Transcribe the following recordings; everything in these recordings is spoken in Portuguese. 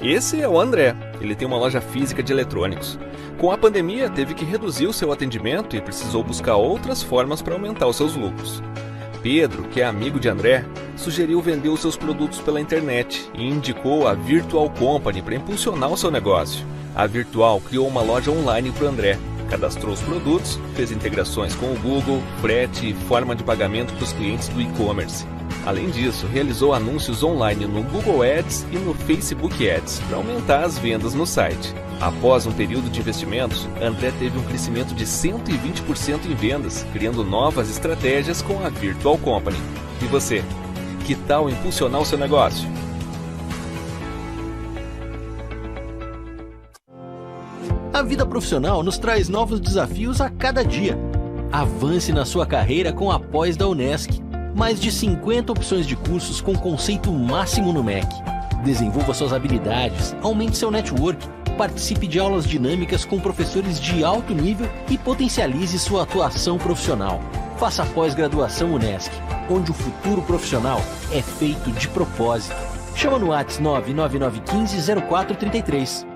Esse é o André. Ele tem uma loja física de eletrônicos. Com a pandemia, teve que reduzir o seu atendimento e precisou buscar outras formas para aumentar os seus lucros. Pedro, que é amigo de André, sugeriu vender os seus produtos pela internet e indicou a Virtual Company para impulsionar o seu negócio. A Virtual criou uma loja online para André, cadastrou os produtos, fez integrações com o Google, frete e forma de pagamento para os clientes do e-commerce. Além disso, realizou anúncios online no Google Ads e no Facebook Ads para aumentar as vendas no site. Após um período de investimentos, André teve um crescimento de 120% em vendas, criando novas estratégias com a Virtual Company. E você? Que tal impulsionar o seu negócio? A vida profissional nos traz novos desafios a cada dia. Avance na sua carreira com a pós da Unesc mais de 50 opções de cursos com conceito máximo no MEC. Desenvolva suas habilidades, aumente seu network, participe de aulas dinâmicas com professores de alto nível e potencialize sua atuação profissional. Faça pós-graduação Unesc, onde o futuro profissional é feito de propósito. Chama no WhatsApp 99915 0433.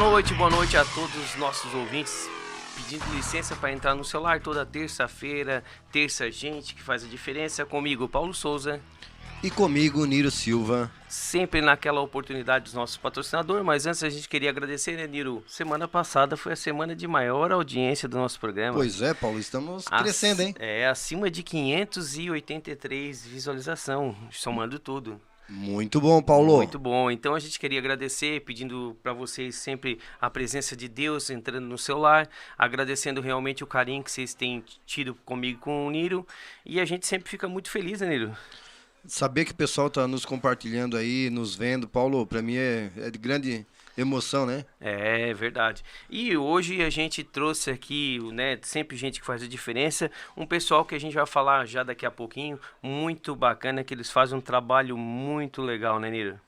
Noite, boa noite a todos os nossos ouvintes. Pedindo licença para entrar no celular toda terça-feira, terça gente que faz a diferença comigo, Paulo Souza. E comigo, Niro Silva. Sempre naquela oportunidade dos nossos patrocinadores, mas antes a gente queria agradecer, né, Niro? Semana passada foi a semana de maior audiência do nosso programa. Pois é, Paulo, estamos Ac crescendo, hein? É, acima de 583 visualização, somando tudo. Muito bom, Paulo. Muito bom. Então a gente queria agradecer, pedindo para vocês sempre a presença de Deus entrando no seu lar, agradecendo realmente o carinho que vocês têm tido comigo com o Niro. E a gente sempre fica muito feliz, né, Niro? Saber que o pessoal está nos compartilhando aí, nos vendo, Paulo, para mim é, é de grande emoção, né? É verdade. E hoje a gente trouxe aqui, né, sempre gente que faz a diferença, um pessoal que a gente vai falar já daqui a pouquinho, muito bacana, que eles fazem um trabalho muito legal, né, Niro?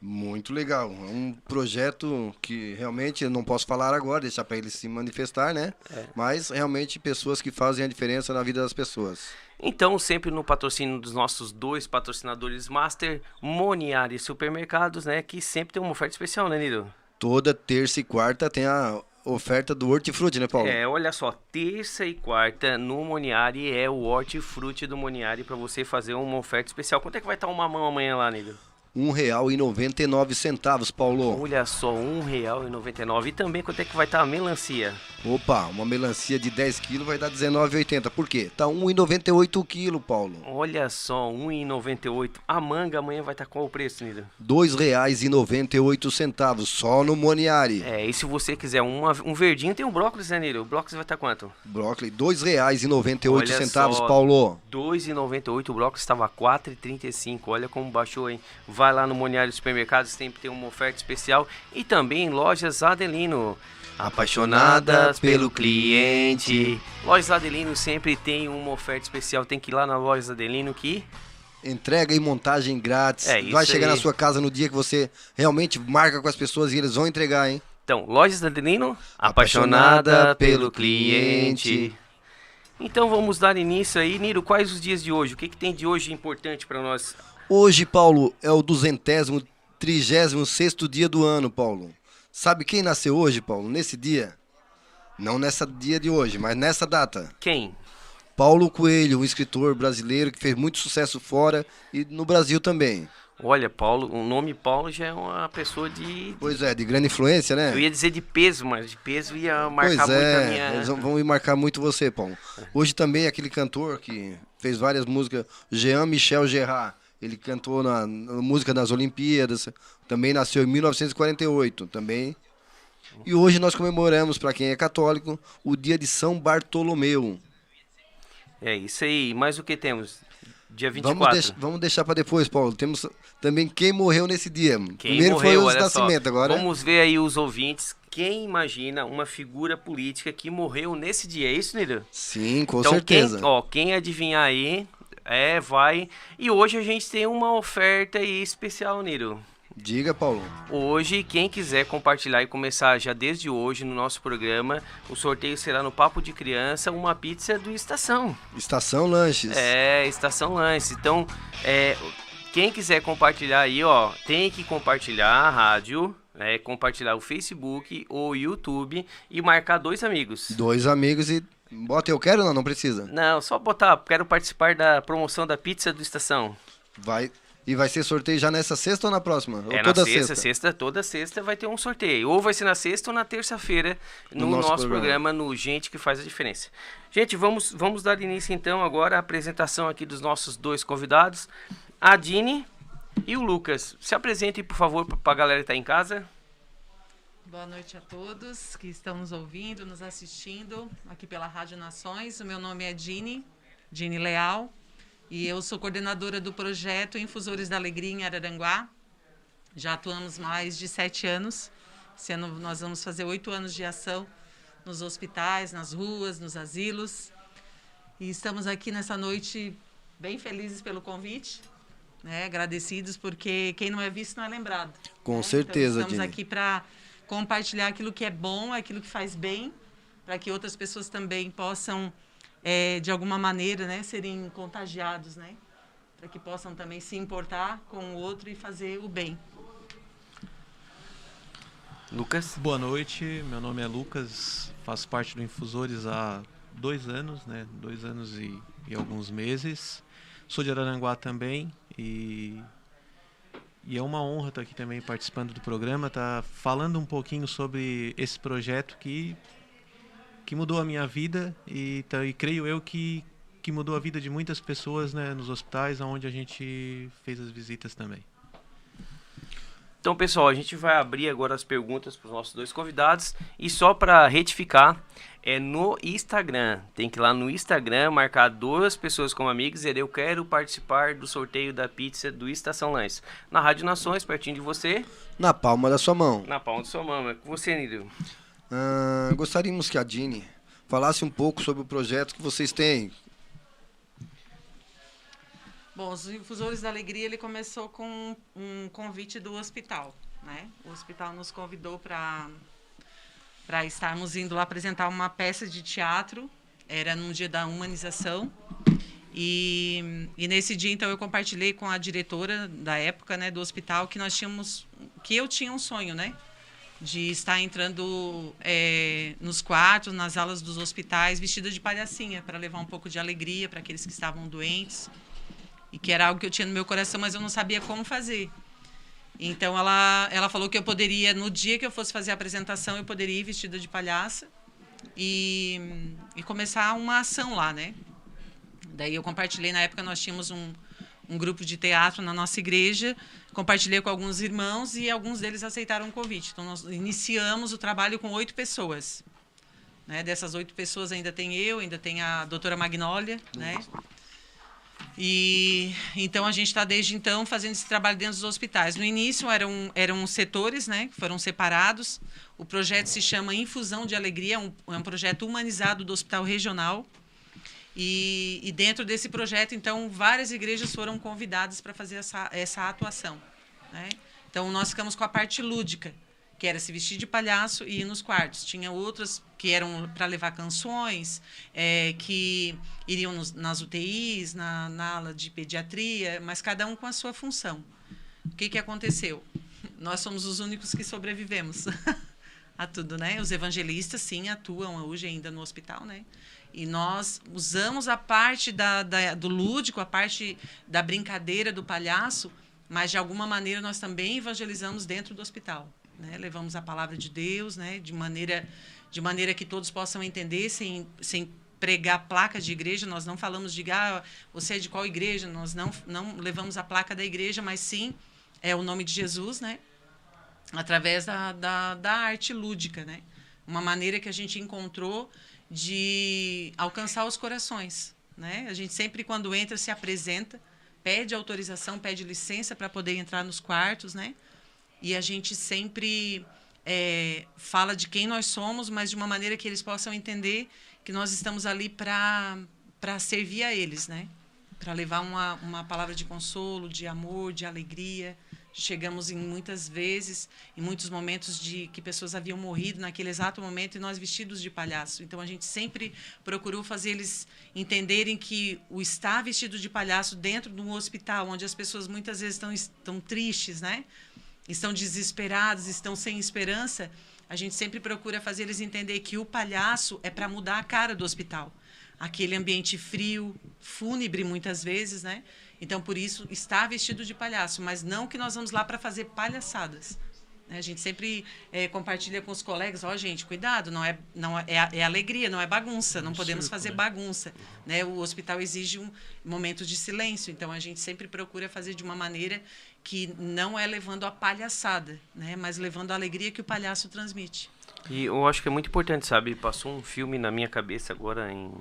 Muito legal. É um projeto que realmente eu não posso falar agora, deixar para eles se manifestar, né? É. Mas realmente pessoas que fazem a diferença na vida das pessoas. Então, sempre no patrocínio dos nossos dois patrocinadores master, Moniari Supermercados, né? Que sempre tem uma oferta especial, né, Nilo? Toda terça e quarta tem a oferta do hortifruti, né, Paulo? É, olha só, terça e quarta no Moniari é o hortifruti do Moniari para você fazer uma oferta especial. Quanto é que vai estar uma mão amanhã lá, Nilo? Um real e noventa e nove centavos, Paulo. Olha só, um real e noventa e nove. E também quanto é que vai estar a melancia? Opa, uma melancia de 10 quilos vai dar 19,80. Por quê? Tá 1,98 o quilo, Paulo. Olha só, um e noventa e oito. A manga amanhã vai estar qual o preço, Nido? Dois reais e noventa e oito centavos, só no Moniari. É, e se você quiser uma, um verdinho, tem um brócolis, né, Nilo? O brócolis vai estar quanto? Brócolis, dois reais e noventa e oito centavos, só. Paulo. 2,98, o bloco estava 4,35. Olha como baixou, hein? Vai lá no Moniário Supermercados, sempre tem uma oferta especial. E também lojas Adelino. Apaixonada pelo cliente. Lojas Adelino sempre tem uma oferta especial. Tem que ir lá na Lojas Adelino que. Entrega e montagem grátis. É, isso vai chegar aí. na sua casa no dia que você realmente marca com as pessoas e eles vão entregar, hein? Então, Lojas Adelino, apaixonada pelo cliente. Então vamos dar início aí. Niro, quais os dias de hoje? O que, que tem de hoje importante para nós? Hoje, Paulo, é o duzentésimo, trigésimo sexto dia do ano, Paulo. Sabe quem nasceu hoje, Paulo? Nesse dia? Não nessa dia de hoje, mas nessa data. Quem? Paulo Coelho, um escritor brasileiro que fez muito sucesso fora e no Brasil também. Olha, Paulo, o nome Paulo já é uma pessoa de. Pois é, de grande influência, né? Eu ia dizer de peso, mas de peso ia marcar Pois muito é, a minha. eles vão- marcar muito você, Paulo. Hoje também aquele cantor que fez várias músicas, Jean Michel Gerard, ele cantou na, na música das Olimpíadas, também nasceu em 1948, também. E hoje nós comemoramos, para quem é católico, o dia de São Bartolomeu. É isso aí. Mas o que temos? Dia Vamos, 24. deix- vamos deixar para depois, Paulo. Temos também quem morreu nesse dia. Quem Primeiro morreu, foi o nascimento, só. agora. Vamos ver aí os ouvintes. Quem imagina uma figura política que morreu nesse dia? É isso, Nilo? Sim, com então, certeza. Quem, ó, quem adivinhar aí, é, vai. E hoje a gente tem uma oferta aí especial, Nilo. Diga, Paulo. Hoje, quem quiser compartilhar e começar já desde hoje no nosso programa, o sorteio será no Papo de Criança, uma pizza do Estação. Estação Lanches. É, Estação Lance. Então, é, quem quiser compartilhar aí, ó, tem que compartilhar a rádio, né, compartilhar o Facebook ou o YouTube e marcar dois amigos. Dois amigos e. Bota eu quero, não, não precisa. Não, só botar, quero participar da promoção da pizza do Estação. Vai. E vai ser sorteio já nessa sexta ou na próxima? ou é toda na sexta, sexta, toda sexta vai ter um sorteio. Ou vai ser na sexta ou na terça-feira no, No nosso, nosso programa. no Gente que faz a diferença. Gente, vamos, vamos dar início então agora à apresentação aqui dos nossos dois convidados, a Dini e o Lucas. Se apresentem, por favor, para a galera que está em casa. Boa noite a todos que estão nos ouvindo, nos assistindo aqui pela Rádio Nações. O meu nome é Dini, Dini Leal, e eu sou coordenadora do projeto Infusores da Alegria em Araranguá. Já atuamos mais de sete anos. Esse ano nós vamos fazer oito anos de ação nos hospitais, nas ruas, nos asilos. E estamos aqui nessa noite bem felizes pelo convite, né? agradecidos, porque quem não é visto não é lembrado. Com né? certeza, então, estamos Dini. aqui para compartilhar aquilo que é bom, aquilo que faz bem, para que outras pessoas também possam, eh, de alguma maneira, né, serem contagiados, né? Para que possam também se importar com o outro e fazer o bem. Lucas. Boa noite, meu nome é Lucas, faço parte do Infusores há dois anos, né? Dois anos e, e alguns meses. Sou de Araranguá também e, e é uma honra estar aqui também participando do programa, estar falando um pouquinho sobre esse projeto que, que mudou a minha vida e, tá- e creio eu que, que mudou a vida de muitas pessoas né, nos hospitais onde a gente fez as visitas também. Então, pessoal, a gente vai abrir agora as perguntas para os nossos dois convidados. E só para retificar, é no Instagram. Tem que ir lá no Instagram, marcar duas pessoas como amigos e dizer, eu quero participar do sorteio da pizza do Estação Lanches. Na Rádio Nações, pertinho de você, Na palma da sua mão. na palma de sua mão. É com você, Nílio. Ah, gostaríamos que a Dini falasse um pouco sobre o projeto que vocês têm. Bom, os Infusores da Alegria ele começou com um convite do hospital, né? O hospital nos convidou para para estarmos indo lá apresentar uma peça de teatro. Era num dia da humanização. E, e nesse dia então eu compartilhei com a diretora da época, né, do hospital que nós tínhamos que eu tinha um sonho, né? De estar entrando é, nos quartos, nas alas dos hospitais, vestida de palhacinha, para levar um pouco de alegria para aqueles que estavam doentes. E que era algo que eu tinha no meu coração, mas eu não sabia como fazer. Então ela, ela falou que eu poderia, no dia que eu fosse fazer a apresentação, eu poderia ir vestida de palhaça e, e começar uma ação lá, né? Daí eu compartilhei, na época nós tínhamos um, um grupo de teatro na nossa igreja, compartilhei com alguns irmãos e alguns deles aceitaram o convite. Então nós iniciamos o trabalho com oito pessoas. Né? Dessas oito pessoas ainda tem eu, ainda tem a doutora Magnólia, né? E então a gente está desde então fazendo esse trabalho dentro dos hospitais. No início eram, eram setores, né, que foram separados. O projeto se chama Infusão de Alegria, um, é um projeto humanizado do Hospital Regional. E, e dentro desse projeto, então, várias igrejas foram convidadas para fazer essa, essa atuação. Né? Então, nós ficamos com a parte lúdica, que era se vestir de palhaço e ir nos quartos. Tinha outras que eram para levar canções, é, que iriam nos, nas UTIs, na, na ala de pediatria, mas cada um com a sua função. O que, que aconteceu? Nós somos os únicos que sobrevivemos a tudo, né? Os evangelistas, sim, atuam hoje ainda no hospital, né? E nós usamos a parte da, da, do lúdico, a parte da brincadeira, do palhaço, mas de alguma maneira nós também evangelizamos dentro do hospital. Né? Levamos a palavra de Deus, né? de, maneira, de maneira que todos possam entender, sem, sem pregar placa de igreja. Nós não falamos de, ah, você é de qual igreja? Nós não, não levamos a placa da igreja, mas sim é o nome de Jesus, né? através da, da, da arte lúdica. Né? Uma maneira que a gente encontrou de alcançar os corações. Né? A gente sempre, quando entra, se apresenta, pede autorização, pede licença para poder entrar nos quartos, né? E a gente sempre é, fala de quem nós somos, mas de uma maneira que eles possam entender que nós estamos ali para servir a eles, né? Para levar uma, uma palavra de consolo, de amor, de alegria. Chegamos em muitas vezes, em muitos momentos de que pessoas haviam morrido naquele exato momento e nós vestidos de palhaço. Então a gente sempre procurou fazer eles entenderem que o estar vestido de palhaço dentro de um hospital, onde as pessoas muitas vezes estão, estão tristes, né? estão desesperados, estão sem esperança, a gente sempre procura fazer eles entender que o palhaço é para mudar a cara do hospital. Aquele ambiente frio, fúnebre muitas vezes, né? Então, por isso, está vestido de palhaço, mas não que nós vamos lá para fazer palhaçadas. Né? A gente sempre é, compartilha com os colegas, ó, oh, gente, cuidado, não é, não é, é, alegria, não é bagunça, não podemos fazer né? bagunça. Né? O hospital exige um momento de silêncio, então a gente sempre procura fazer de uma maneira que não é levando a palhaçada, né? mas levando a alegria que o palhaço transmite. E eu acho que é muito importante, sabe? Passou um filme na minha cabeça agora em,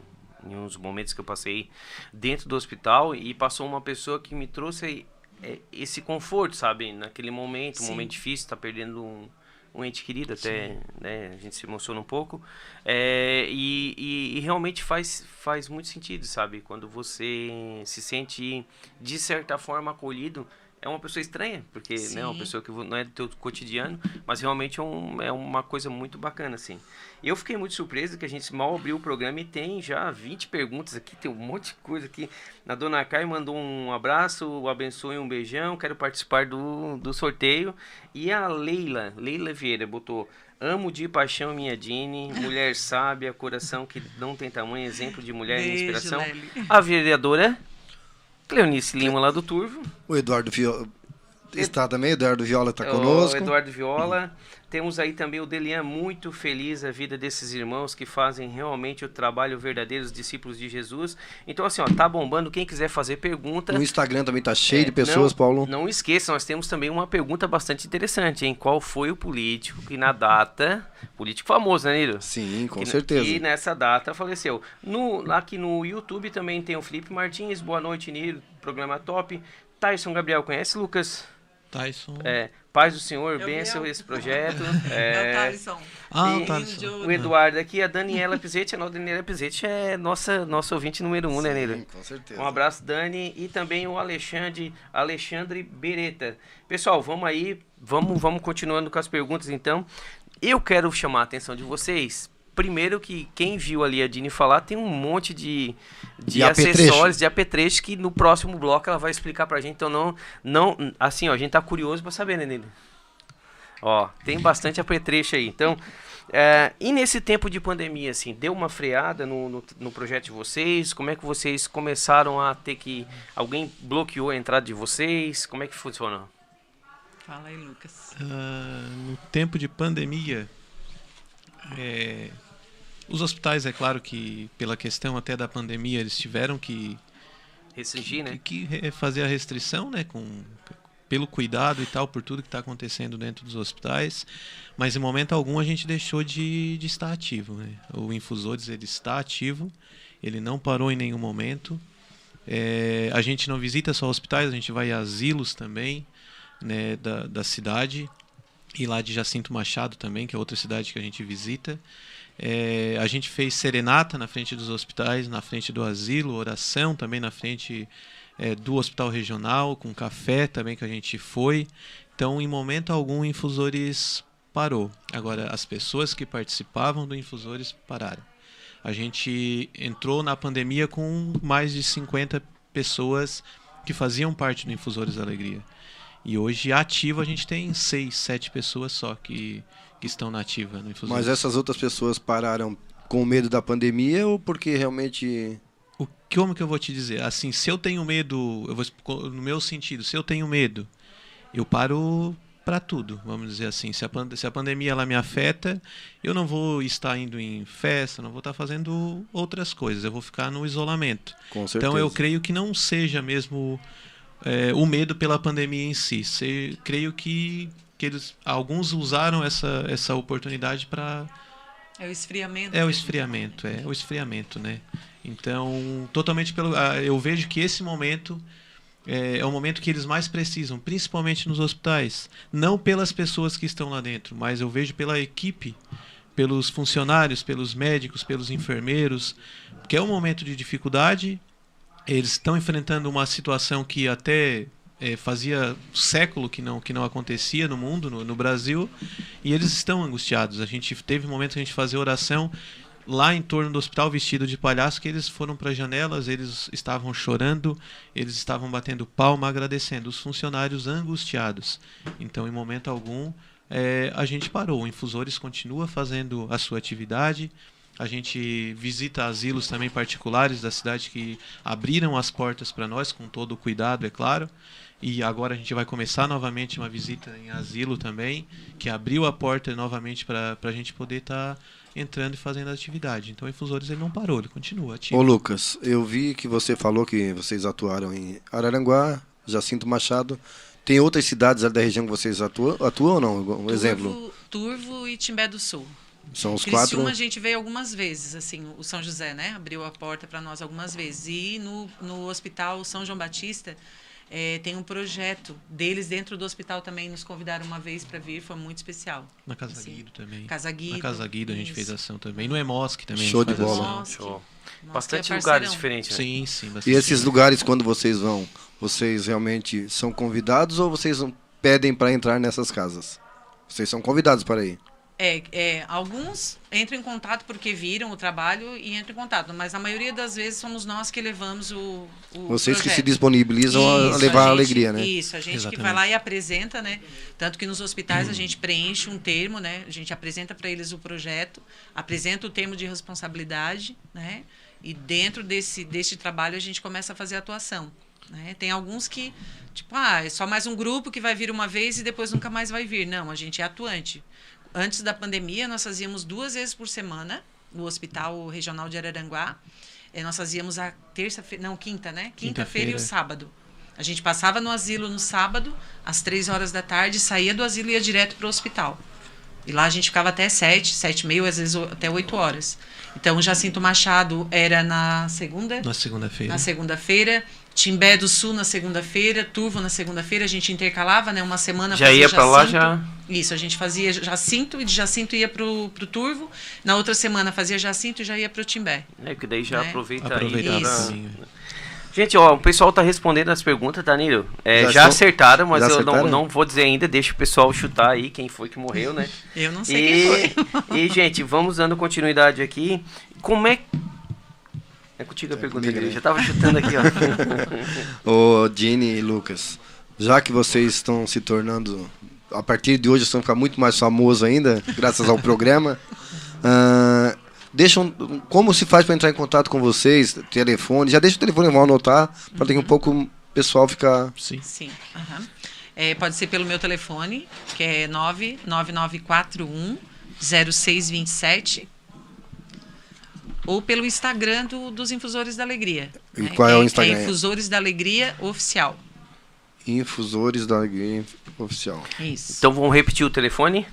em uns momentos que eu passei dentro do hospital e passou uma pessoa que me trouxe é, esse conforto, sabe? Naquele momento, um momento difícil, tá perdendo um, um ente querido, até né, a gente se emociona um pouco. É, e, e, e, realmente faz, faz muito sentido, sabe? Quando você se sente, de certa forma, acolhido é uma pessoa estranha, porque né, é uma pessoa que não é do teu cotidiano, mas realmente é, um, é uma coisa muito bacana, assim. Eu fiquei muito surpreso que a gente mal abriu o programa e tem já 20 perguntas aqui, tem um monte de coisa aqui. A dona Kai mandou um abraço, abençoe um beijão, quero participar do, do sorteio. E a Leila, Leila Vieira, botou... Amo de paixão minha Dini, mulher sábia, coração que não tem tamanho, exemplo de mulher Beijo, e inspiração. Lely. A vereadora Cleonice Lima lá do Turvo. O Eduardo Viola está também, Eduardo Viola está conosco. Eduardo Viola. Temos aí também o Delian, muito feliz a vida desses irmãos que fazem realmente o trabalho verdadeiro, os discípulos de Jesus. Então, assim, ó, tá bombando. Quem quiser fazer pergunta. O Instagram também tá cheio é, de pessoas, não, Paulo. Não esqueça, nós temos também uma pergunta bastante interessante, hein? Qual foi o político que na data. Político famoso, né, Nilo? Sim, com que, certeza. E nessa data faleceu. No, aqui no YouTube também tem o Felipe Martins. Boa noite, Nilo. Programa top. Tyson Gabriel, conhece, Lucas? Tyson. É, Paz do Senhor, benção esse projeto. É, é o Tyson. Ah, o Tyson. O Eduardo aqui, a Daniela Pizetti. A Daniela Pizetti é nossa, nossa ouvinte número um, né, Sim, né, Neira? com certeza. Um abraço, Dani. E também o Alexandre, Alexandre Beretta. Pessoal, vamos aí, vamos, vamos continuando com as perguntas, então. Eu quero chamar a atenção de vocês primeiro que quem viu ali a Dini falar tem um monte de, de, de acessórios, de apetrechos que no próximo bloco ela vai explicar pra gente. Então não, não assim, ó, a gente tá curioso pra saber, né, Nele? Ó, tem bastante apetrecho aí. Então, é, e nesse tempo de pandemia, assim, deu uma freada no, no, no, projeto de vocês? Como é que vocês começaram a ter que... Alguém bloqueou a entrada de vocês? Como é que funcionou? Fala aí, Lucas. Ah, no tempo de pandemia, é, os hospitais, é claro que pela questão até da pandemia, eles tiveram que, Restringir, né? que, que fazer a restrição, né, com, pelo cuidado e tal, por tudo que está acontecendo dentro dos hospitais. Mas em momento algum a gente deixou de, de estar ativo. Né? O Infusores ele está ativo, ele não parou em nenhum momento. É, a gente não visita só hospitais, a gente vai a asilos também né, da, da cidade e lá de Jacinto Machado também, que é outra cidade que a gente visita. É, a gente fez serenata na frente dos hospitais, na frente do asilo, oração também na frente é, do hospital regional, com café também que a gente foi. Então, em momento algum, Infusores parou. Agora, as pessoas que participavam do Infusores pararam. A gente entrou na pandemia com mais de 50 pessoas que faziam parte do Infusores da Alegria. E hoje, ativo, a gente tem 6, 7 pessoas só que, que estão na ativa no. Mas essas outras pessoas pararam com medo da pandemia ou porque realmente. O que, como que eu vou te dizer? Assim, se eu tenho medo, eu vou no meu sentido, se eu tenho medo, eu paro para tudo, vamos dizer assim. Se a, pande- se a pandemia ela me afeta, eu não vou estar indo em festa, não vou estar fazendo outras coisas, eu vou ficar no isolamento. Com certeza. Então eu creio que não seja mesmo é, o medo pela pandemia em si. Se, creio que, que eles, alguns usaram essa, essa oportunidade para É o esfriamento. é o esfriamento, é o esfriamento, né? Então, totalmente pelo. ah, Eu vejo que esse momento é, é o momento que eles mais precisam, principalmente nos hospitais. Não pelas pessoas que estão lá dentro, mas eu vejo pela equipe, pelos funcionários, pelos médicos, pelos enfermeiros, que é um momento de dificuldade. Eles estão enfrentando uma situação que até é, fazia século que não, que não acontecia no mundo, no, no Brasil, e eles estão angustiados. A gente teve momentos que a gente fazia oração lá em torno do hospital vestido de palhaço que eles foram para janelas, eles estavam chorando, eles estavam batendo palma, agradecendo os funcionários angustiados. Então, em momento algum, é, a gente parou. O Infusores continua fazendo a sua atividade. A gente visita asilos também particulares da cidade que abriram as portas para nós com todo o cuidado, é claro. E agora a gente vai começar novamente uma visita em asilo também, que abriu a porta novamente para a gente poder estar entrando e fazendo a atividade. Então o Infusores ele não parou, ele continua ativo. Ô Lucas, eu vi que você falou que vocês atuaram em Araranguá, Jacinto Machado. Tem outras cidades ali da região que vocês atuam, atuam ou não? Um exemplo. Turvo, Turvo e Timbé do Sul. São os Criciúma quatro. a gente veio algumas vezes, assim, o São José, né? Abriu a porta para nós algumas vezes. E no, no Hospital São João Batista eh, tem um projeto deles dentro do hospital também. Nos convidaram uma vez para vir, foi muito especial. Na Casa Assim, Guido também. Casa Guido. Na Casa Guido a gente isso. fez ação também. No Emosc também. a Show gente de faz bola. Show. que- Bastante nossa, que é lugares diferentes, né? Sim, sim. E bastante. esses lugares, quando vocês vão, vocês realmente são convidados ou vocês pedem para entrar nessas casas? Vocês são convidados para ir. É, é, alguns entram em contato porque viram o trabalho e entram em contato, mas a maioria das vezes somos nós que levamos o, o Vocês que se projeto. disponibilizam a Isso, levar a gente- alegria, né? Isso, a gente que Exatamente. vai lá e apresenta, né? Tanto que nos hospitais a gente preenche um termo, né? A gente apresenta para eles o projeto, apresenta o termo de responsabilidade, né? E dentro desse, desse trabalho a gente começa a fazer a atuação. Né? Tem alguns que, tipo, ah, é só mais um grupo que vai vir uma vez e depois nunca mais vai vir. Não, a gente é atuante. Antes da pandemia, nós fazíamos duas vezes por semana no Hospital Regional de Araranguá. Eh, Nós fazíamos a terça-feira, não, quinta, né? Quinta-feira e o sábado. A gente passava no asilo no sábado, às três horas da tarde, saía do asilo e ia direto para o hospital. E lá a gente ficava até sete, sete e meia, às vezes até oito horas. Então, o Jacinto Machado era na segunda, Na segunda-feira. na segunda-feira, Timbé do Sul na segunda-feira, Turvo na segunda-feira, a gente intercalava, né? Uma semana Já fazia ia pra lá, já- Isso, a gente fazia Jacinto e de Jacinto ia pro, pro Turvo. Na outra semana fazia Jacinto e já ia pro Timbé. É, que daí já Né? aproveita Aproveitar aí. pra- Isso. Gente, ó, o pessoal tá respondendo as perguntas, Danilo. É, Já já acertaram, mas já eu acertaram? não, não vou dizer ainda, deixa o pessoal chutar aí quem foi que morreu, né? Eu não sei quem E, foi. e, gente, vamos dando continuidade aqui. Como é. É contigo a pergunta, comigo, Danilo. né? Já tava chutando aqui, ó. Ô, Dini e Lucas, já que vocês estão se tornando, a partir de hoje, vocês vão ficar muito mais famosos ainda, graças ao programa. ah, deixam, como se faz para entrar em contato com vocês? Telefone, já deixa o telefone, vão anotar, para daqui um pouco o pessoal ficar. Sim. Sim. aham. É, pode ser pelo meu telefone, que é 99941 0627 ou pelo Instagram do, dos Infusores da Alegria. E né? qual é o Que Instagram? É Infusores da Alegria Oficial. Infusores da Alegria Oficial. Isso. Então vamos repetir o telefone?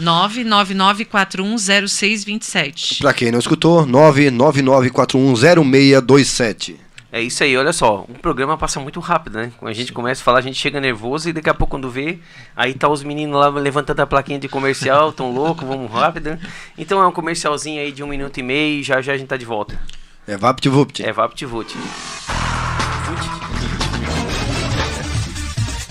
999410627. Pra quem não escutou, 999410627. É isso aí, olha só, o programa passa muito rápido, né? Quando a gente começa a falar, a gente chega nervoso e daqui a pouco quando vê, aí tá os meninos lá levantando a plaquinha de comercial, tão louco, vamos rápido. Então é um comercialzinho aí de um minuto e meio e já já a gente tá de volta. É VaptVupt. É VaptVult.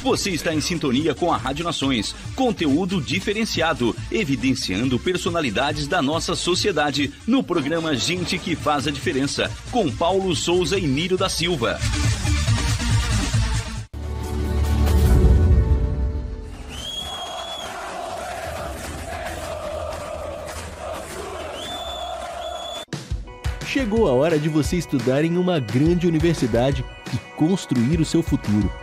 Você está em sintonia com a Rádio Nações. Conteúdo diferenciado, evidenciando personalidades da nossa sociedade no programa Gente que Faz a Diferença, com Paulo Souza e Nírio da Silva. Chegou a hora de você estudar em uma grande universidade e construir o seu futuro.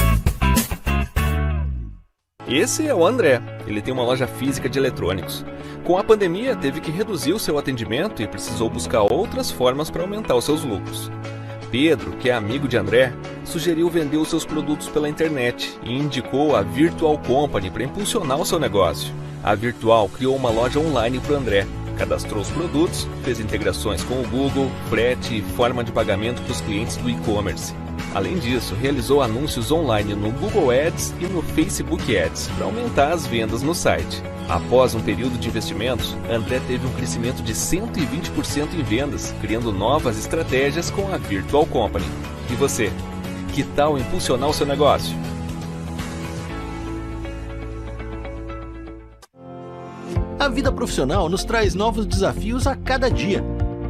Esse é o André. Ele tem uma loja física de eletrônicos. Com a pandemia, teve que reduzir o seu atendimento e precisou buscar outras formas para aumentar os seus lucros. Pedro, que é amigo de André, sugeriu vender os seus produtos pela internet e indicou a Virtual Company para impulsionar o seu negócio. A Virtual criou uma loja online para André, cadastrou os produtos, fez integrações com o Google, frete e forma de pagamento para os clientes do e-commerce. Além disso, realizou anúncios online no Google Ads e no Facebook Ads para aumentar as vendas no site. Após um período de investimentos, André teve um crescimento de 120% em vendas, criando novas estratégias com a Virtual Company. E você? Que tal impulsionar o seu negócio? A vida profissional nos traz novos desafios a cada dia.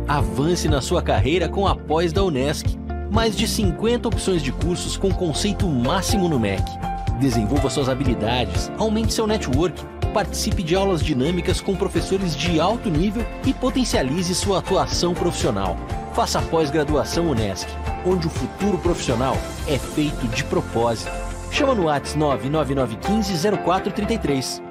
Avance na sua carreira com a pós da Unesc. Mais de 50 opções de cursos com conceito máximo no MEC. Desenvolva suas habilidades, aumente seu network, participe de aulas dinâmicas com professores de alto nível e potencialize sua atuação profissional. Faça pós-graduação Unesc, onde o futuro profissional é feito de propósito. Chama no WhatsApp 99915 0433.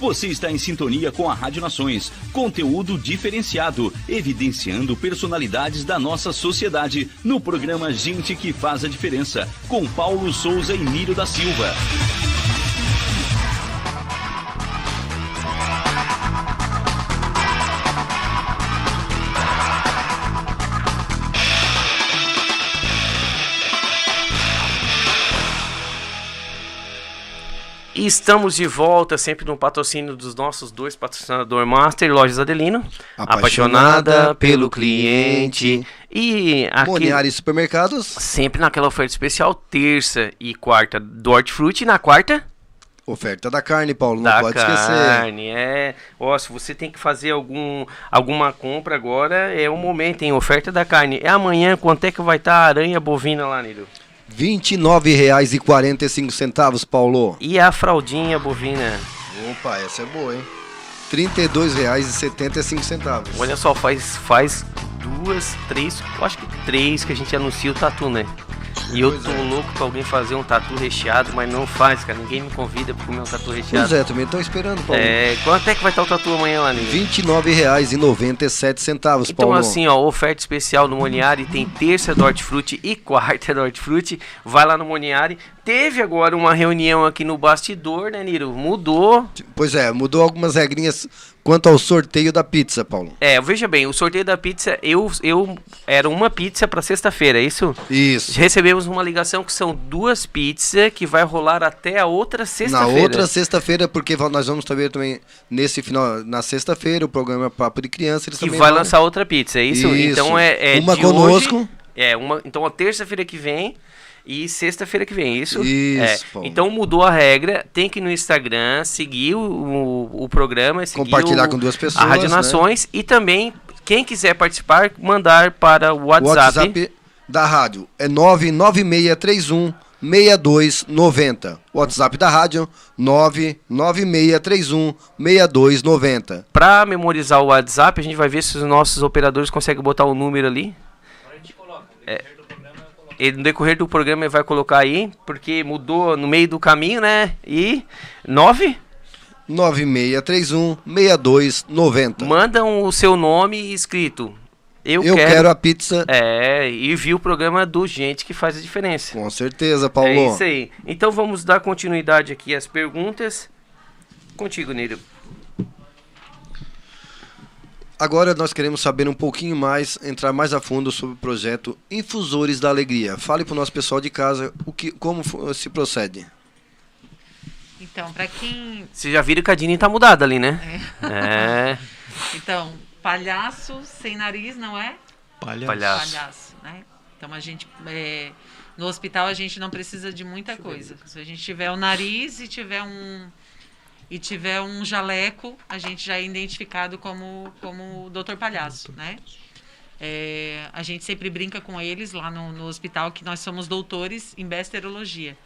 Você está em sintonia com a Rádio Nações. Conteúdo diferenciado, evidenciando personalidades da nossa sociedade no programa Gente que Faz a Diferença, com Paulo Souza e Nírio da Silva. Estamos de volta, sempre no patrocínio dos nossos dois patrocinadores Master, Lojas Adelino. Apaixonada pelo cliente. E aqui, Moniari Supermercados. sempre naquela oferta especial, terça e quarta do Hortifruti. E na quarta, Oferta da carne, Paulo, não da pode esquecer. carne. É, ó, se você tem que fazer algum, alguma compra agora, é o momento, hein? Oferta da carne. É amanhã, quanto é que vai estar a aranha bovina lá, Nilo? R$ 29,45, Paulo. E a fraldinha bovina? Opa, essa é boa, hein? R$ 32,75. Olha só, faz, faz duas, três, eu acho que três que a gente anuncia o tatu, né? E eu Pois tô é. louco pra alguém fazer um tatu recheado, mas não faz, cara. Ninguém me convida pra comer um tatu Pois recheado. é, também estão esperando, Paulo. É, quanto é que vai estar o tatu amanhã lá, R$ Nini? 29,97, Então, Paulo. assim, ó, oferta especial no Moniari, tem terça do Hortifruti e quarta do Hortifruti. Vai lá no Moniari. Teve agora uma reunião aqui no bastidor, né, Niro? Mudou. Pois é, mudou algumas regrinhas quanto ao sorteio da pizza, Paulo. É, veja bem, o sorteio da pizza, eu, eu era uma pizza pra sexta-feira, é isso? Isso. Recebemos uma ligação que são duas pizzas que vai rolar até a outra Na sexta-feira. outra sexta-feira, porque nós vamos também, também nesse final, na sexta-feira, o programa Papo de Criança, eles que vai lançar outra pizza, é isso? Isso. Então é, é Uma de conosco. hoje- é, uma, então a terça-feira que vem e sexta-feira que vem, é isso? Isso, É. Então mudou a regra, tem que ir no Instagram, seguir o, o, o programa, seguir Compartilhar o- com duas pessoas, A Rádio né? Nações e também, quem quiser participar, mandar para o O WhatsApp. WhatsApp da rádio é 99631 6290. O WhatsApp da rádio 99631 6290. Para memorizar o WhatsApp, a gente vai ver se os nossos operadores conseguem botar o número ali. É, ele, no decorrer do programa ele vai colocar aí, porque mudou no meio do caminho, né? E 9, 9631 6290. mandam o seu nome escrito. Eu, Eu quero, quero a pizza. É, e vi o programa do Gente que faz a diferença. Com certeza, Paulo. É isso aí. Então vamos dar continuidade aqui às perguntas. Contigo, Niro. Agora nós queremos saber um pouquinho mais, entrar mais a fundo sobre o projeto Infusores da Alegria. Fale para o nosso pessoal de casa o que, como se procede. Então, para quem. Vocês já viram que a Dini tá mudada ali, né? É. Então, palhaço sem nariz, não é? Palhaço. Palhaço. palhaço, né? Então a gente é, no hospital a gente não precisa de muita coisa. Se a gente tiver o nariz e tiver um e tiver um jaleco, a gente já é identificado como como o Dr. Palhaço, né? É, a gente sempre brinca com eles lá no, no hospital que nós somos doutores em besterologia,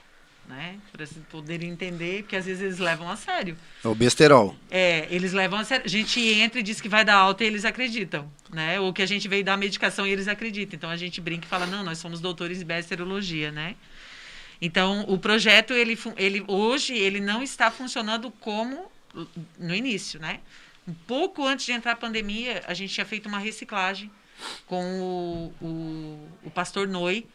né? Para poderem entender, porque às vezes eles levam a sério. É o besterol. É, eles levam a sério. A gente entra e diz que vai dar alta e eles acreditam, né? Ou que a gente veio dar medicação e eles acreditam. Então a gente brinca e fala, não, nós somos doutores em besterologia, né? Então o projeto, ele, ele hoje, ele não está funcionando como no início, né? Um pouco antes de entrar a pandemia, a gente tinha feito uma reciclagem com o, o, o pastor Noi.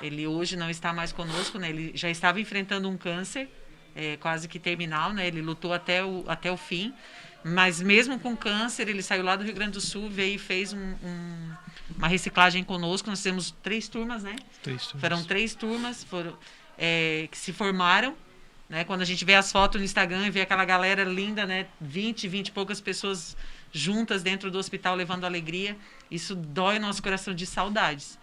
Ele hoje não está mais conosco, né? Ele já estava enfrentando um câncer, é, quase que terminal, né? Ele lutou até o, até o fim. Mas mesmo com câncer, ele saiu lá do Rio Grande do Sul, veio e fez um- um- uma reciclagem conosco. Nós temos três turmas, né? Três turmas. Foram três turmas foram, é, que se formaram. Né? Quando a gente vê as fotos no Instagram e vê aquela galera linda, né? 20, 20 e poucas pessoas juntas dentro do hospital levando alegria, isso dói nosso coração de saudades.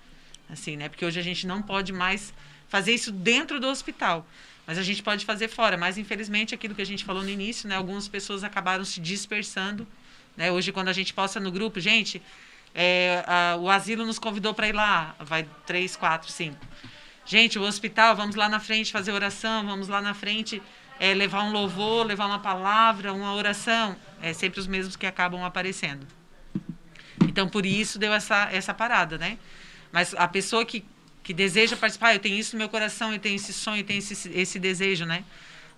Assim, né? Porque hoje a gente não pode mais fazer isso dentro do hospital. Mas a gente pode fazer fora. Mas, infelizmente, aquilo que a gente falou no início, né? Algumas pessoas acabaram se dispersando. Né? Hoje, quando a gente posta no grupo, gente, é, a- o asilo nos convidou para ir lá. Vai três, quatro, cinco. Gente, o hospital, vamos lá na frente fazer oração, vamos lá na frente é, levar um louvor, levar uma palavra, uma oração. É sempre os mesmos que acabam aparecendo. Então, por isso deu essa, essa parada, né? Mas a pessoa que, que deseja participar, "Ah, eu tenho isso no meu coração, eu tenho esse sonho, eu tenho esse, esse desejo, né?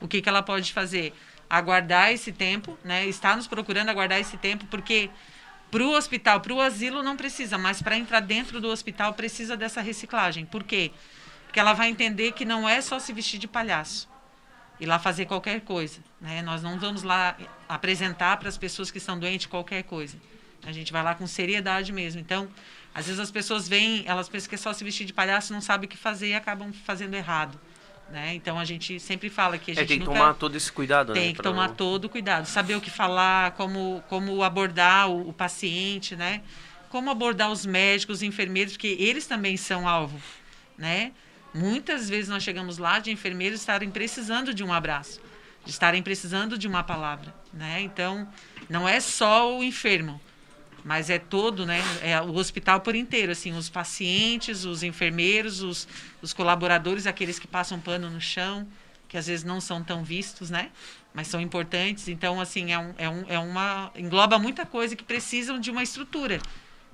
O que, que ela pode fazer? Aguardar esse tempo, né? Está nos procurando aguardar esse tempo, porque para o hospital, para o asilo não precisa, mas para entrar dentro do hospital precisa dessa reciclagem. Por quê? Porque ela vai entender que não é só se vestir de palhaço e lá fazer qualquer coisa. Né? Nós não vamos lá apresentar para as pessoas que estão doentes qualquer coisa. A gente vai lá com seriedade mesmo. Então, às vezes as pessoas vêm, elas pensam que é só se vestir de palhaço, não sabem o que fazer e acabam fazendo errado. Né? Então, a gente sempre fala que a É, gente tem que tomar todo esse cuidado, né? Tem que pra tomar não- todo o cuidado, saber o que falar, como, como abordar o, o paciente, né? Como abordar os médicos, os enfermeiros, porque eles também são alvo, né? Muitas vezes nós chegamos lá de enfermeiros estarem precisando de um abraço, de estarem precisando de uma palavra, né? Então, não é só o enfermo, mas é todo, né? É o hospital por inteiro, assim, os pacientes, os enfermeiros, os, os colaboradores, aqueles que passam pano no chão, que às vezes não são tão vistos, né? Mas são importantes. Então, assim, é, um, é, um, é uma. engloba muita coisa que precisam de uma estrutura.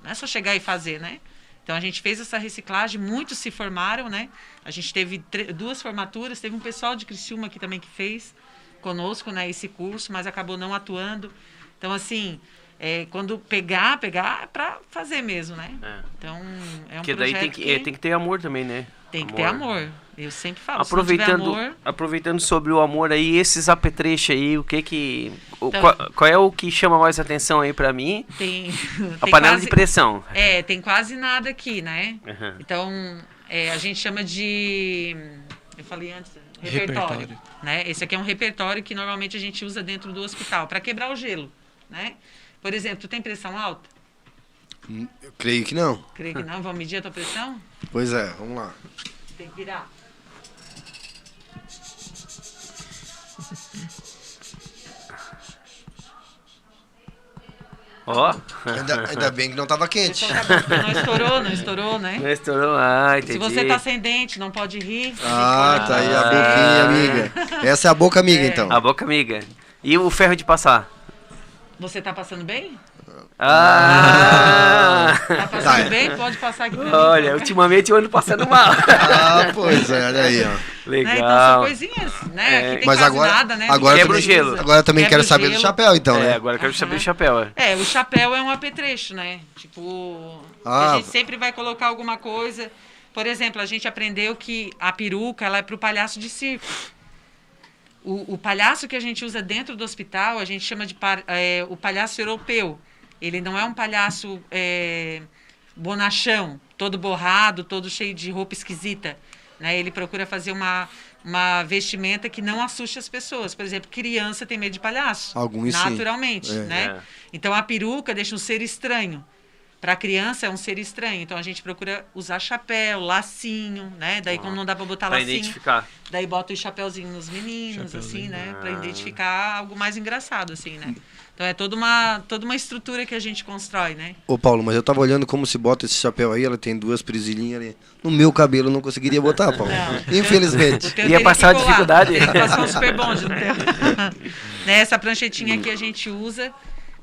Não é só chegar e fazer, né? Então a gente fez essa reciclagem, muitos se formaram, né? A gente teve duas formaturas, teve um pessoal de Criciúma aqui também que fez conosco, né, esse curso, mas acabou não atuando. Então assim, é, quando pegar, pegar é para fazer mesmo, né? É. Então é um Porque daí tem que, que... É, tem que ter amor também, né? Tem que ter amor. Eu sempre falo. Aproveitando, amor... aproveitando sobre o amor aí, esses apetrechos aí, o que que. Então, qual, qual, é o que chama mais atenção aí pra mim? Tem. A tem panela quase, de pressão. É, tem quase nada aqui, né? Uhum. Então, é, a gente chama de. Eu falei antes, repertório, repertório. Né? Esse aqui é um repertório que normalmente a gente usa dentro do hospital para quebrar o gelo, né? Por exemplo, tu tem pressão alta? Hum, eu creio que não. Creio que não. Vamos medir a tua pressão? Pois é, vamos lá. Tem que virar. Ó. Oh. Ainda, ainda, bem que não estava quente. Não estourou, não estourou, né? Não estourou, ah, entendi. Se você tá sem dente, não pode rir. Ah, tá aí a boquinha amiga. Essa é a boca amiga, é. então. A boca amiga. E o ferro de passar? Você tá passando bem? Ah! Tá passando tá. bem? Pode passar aqui pra mim. Olha, ultimamente eu ando passando mal. Ah, pois é, olha aí, ó. Legal. Né? Então são coisinhas, né? É. Aqui tem Mas agora, nada, né? Agora Quebra também, o gelo. Agora também Quebra quero saber do chapéu, então, é, né? agora eu quero saber do chapéu. É. é, o chapéu é um apetrecho, né? Tipo, ah. a gente sempre vai colocar alguma coisa. Por exemplo, a gente aprendeu que a peruca, ela é pro palhaço de circo. O, o, palhaço que a gente usa dentro do hospital, a gente chama de é, o palhaço europeu. Ele não é um palhaço é, bonachão, todo borrado, todo cheio de roupa esquisita. Né? Ele procura fazer uma, uma vestimenta que não assuste as pessoas. Por exemplo, criança tem medo de palhaço. Alguns Naturalmente, sim. É. né? É. Então a peruca deixa um ser estranho. Para a criança é um ser estranho, então a gente procura usar chapéu, lacinho, né? Daí, como não dá para botar pra lacinho, identificar. daí bota o chapéuzinho nos meninos, assim, né? Para identificar algo mais engraçado, assim, né? Então é toda uma, toda uma estrutura que a gente constrói, né? Ô Paulo, mas eu tava olhando como se bota esse chapéu aí, ela tem duas presilhinhas ali. No meu cabelo eu não conseguiria botar, Paulo. Não, Infelizmente. Ia passar dificuldade. Ia passar um super bonde, né, essa pranchetinha que a gente usa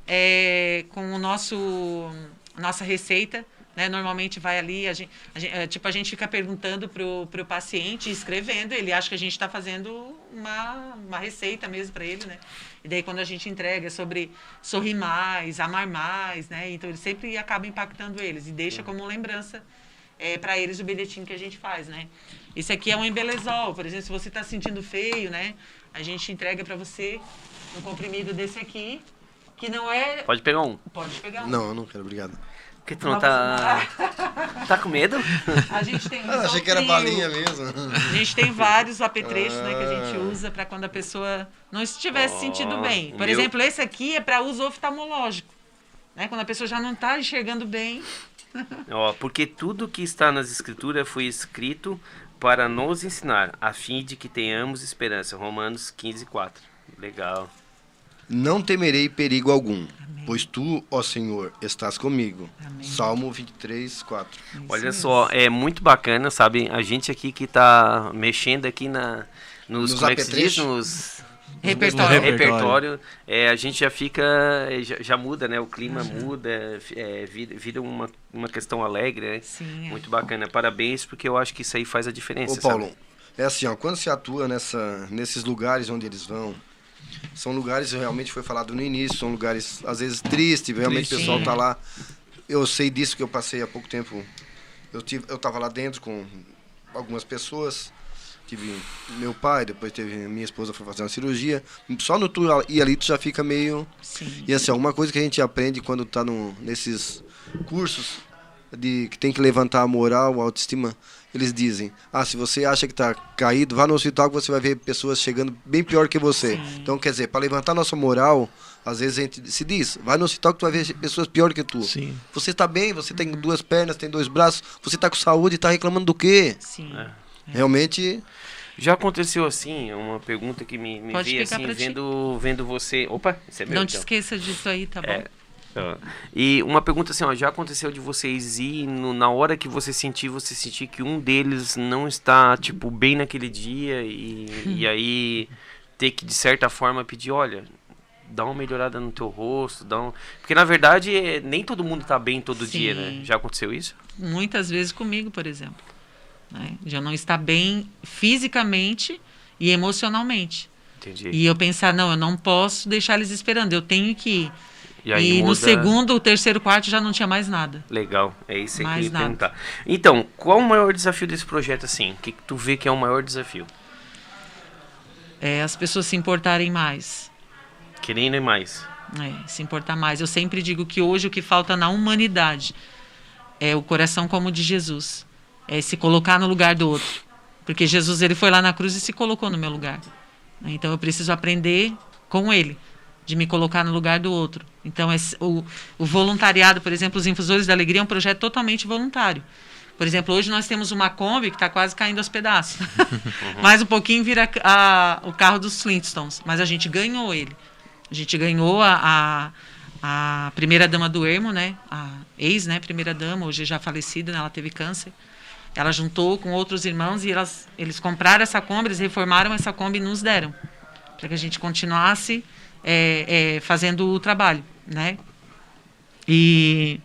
é, com o nosso nossa receita. Né? Normalmente vai ali, a gente, a gente, é, tipo, a gente fica perguntando pro, pro paciente, escrevendo, ele acha que a gente está fazendo uma, uma receita mesmo para ele, né? E daí quando a gente entrega é sobre sorrir mais, amar mais, né? Então ele sempre acaba impactando eles e deixa como lembrança é, para eles o bilhetinho que a gente faz, né? Esse aqui é um embelezol, por exemplo, se você está sentindo feio, né? A gente entrega para você um comprimido desse aqui, que não é... Pode pegar um. Pode pegar um. Não, eu não quero, obrigado. Porque tu não tá. tá com medo? A gente tem. Ah, achei que era balinha mesmo. A gente tem vários apetrechos né, que a gente ah. usa para quando a pessoa não estivesse oh, sentindo bem. Por meu... exemplo, esse aqui é para uso oftalmológico. Né? Quando a pessoa já não está enxergando bem. Ó, porque tudo que está nas escrituras foi escrito para nos ensinar, a fim de que tenhamos esperança. Romanos 15, 4. Legal. Não temerei perigo algum, Amém. pois tu, ó Senhor, estás comigo. Amém. Salmo 23, 4. Isso Olha mesmo. só, é muito bacana, sabe? A gente aqui que está mexendo aqui na, nos, nos como é que se diz? Nos, repertório. repertório, é, a gente já fica, já, já muda, né? O clima uhum. muda, é, vira, vira, uma, uma questão alegre, né? Sim, é. Muito bacana. Parabéns, porque eu acho que isso aí faz a diferença. Ô, Paulo, sabe? é assim, ó, quando se atua nessa, nesses lugares onde eles vão, são lugares, realmente foi falado no início, são lugares às vezes tristes, realmente Triste. o pessoal tá lá. Eu sei disso que eu passei há pouco tempo. Eu tive, eu tava lá dentro com algumas pessoas. Tive meu pai, depois teve minha esposa foi fazer uma cirurgia. Só no tu ir ali tu já fica meio Sim. E assim, alguma coisa que a gente aprende quando tá no, nesses cursos de que tem que levantar a moral, a autoestima, eles dizem: ah, se você acha que está caído, vá no hospital que você vai ver pessoas chegando bem pior que você. Sim. Então, quer dizer, para levantar nossa moral, às vezes a gente se diz: vai no hospital que tu vai ver pessoas pior que tu. Sim. Você está bem, você tem duas pernas, tem dois braços, você está com saúde, está reclamando do quê? Sim. É. Realmente. Já aconteceu assim, uma pergunta que me, me veio assim, vendo, vendo você. Opa, isso é meu. Não então. te esqueça disso aí, tá bom? É, Ah, E uma pergunta assim, ó, já aconteceu de vocês ir no- na hora que você sentir, você sentir que um deles não está, tipo, bem naquele dia e, e aí ter que, de certa forma, pedir, olha, dá uma melhorada no teu rosto, dá um... Porque, na verdade, é- nem todo mundo tá bem todo dia, né? Sim. Já aconteceu isso? Muitas vezes comigo, por exemplo. né? Eu não estar bem fisicamente e emocionalmente. Entendi. E eu pensar, não, eu não posso deixar eles esperando, eu tenho que ir. E aí no muda- segundo, o terceiro quarto já não tinha mais nada. Legal, é isso que eu perguntar. Então, qual o maior desafio desse projeto, assim? O que, que tu vê que é o maior desafio? É, as pessoas se importarem mais. Querendo e mais. É, se importar mais. Eu sempre digo que hoje o que falta na humanidade é o coração como o de Jesus. É se colocar no lugar do outro. Porque Jesus ele foi lá na cruz e se colocou no meu lugar. Então eu preciso aprender com ele, de me colocar no lugar do outro. Então esse- o, o voluntariado, por exemplo, os Infusores da Alegria é um projeto totalmente voluntário. Por exemplo, hoje nós temos uma Kombi que está quase caindo aos pedaços. Mais um pouquinho vira a- o carro dos Flintstones. Mas a gente ganhou ele. A gente ganhou a, a, a primeira dama do Ermo, né? A ex, né? Primeira dama, hoje já falecida, né? ela teve câncer. Ela juntou com outros irmãos e elas, eles compraram essa Kombi, eles reformaram essa Kombi e nos deram. Para que a gente continuasse é, é, fazendo o trabalho, né? E,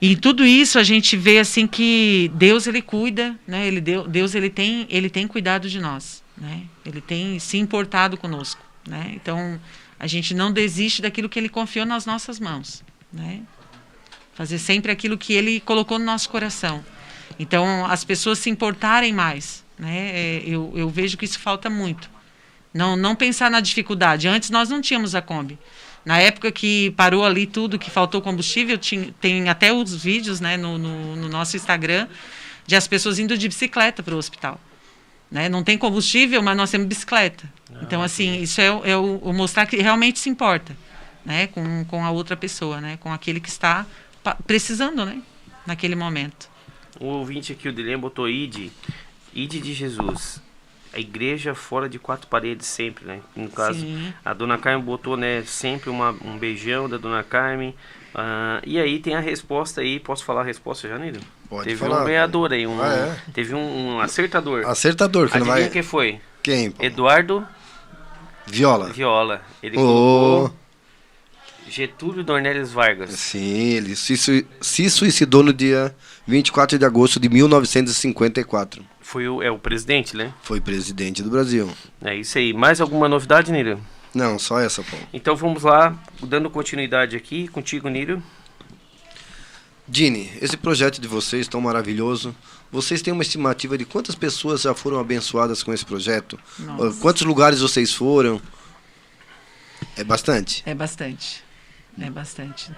e tudo isso a gente vê assim que Deus ele cuida, né? Ele deu, Deus ele tem ele tem cuidado de nós, né? Ele tem se importado conosco, né? Então a gente não desiste daquilo que Ele confiou nas nossas mãos, né? Fazer sempre aquilo que Ele colocou no nosso coração. Então as pessoas se importarem mais, né? É, Eu, eu vejo que isso falta muito. Não, não pensar na dificuldade. Antes nós não tínhamos a Kombi. Na época que parou ali tudo, que faltou combustível, tinha, tem até os vídeos né, no, no, no nosso Instagram de as pessoas indo de bicicleta para o hospital. Né? Não tem combustível, mas nós temos bicicleta. então, assim, isso é, é o, o mostrar que realmente se importa né? com, com a outra pessoa, né? com aquele que está precisando né? naquele momento. O ouvinte aqui, o Dilema, botou ID. ID de Jesus. A igreja fora de quatro paredes sempre, né? No caso, Sim. a Dona Carmen botou, né, sempre uma, um beijão da Dona Carmen. Ah, e aí tem a resposta aí, posso falar a resposta já, Nilo? Pode Teve falar. um ganhador aí, um, Ah, é? teve um, um acertador. Acertador, que não Adivinha vai. quem foi? Quem? pô? Eduardo Viola. Viola. Ele Ô. colocou Getúlio Dornelles Vargas. Sim, ele se, se suicidou no dia 24 de agosto de 1954. Foi o, é o presidente, né? Foi presidente do Brasil. É isso aí. Mais alguma novidade, Nilo? Não, só essa, pô. Então vamos lá, dando continuidade aqui contigo, Nilo. Dini, esse projeto de vocês tão maravilhoso. Vocês têm uma estimativa de quantas pessoas já foram abençoadas com esse projeto? Nossa. Quantos lugares vocês foram? É bastante. É bastante. É bastante.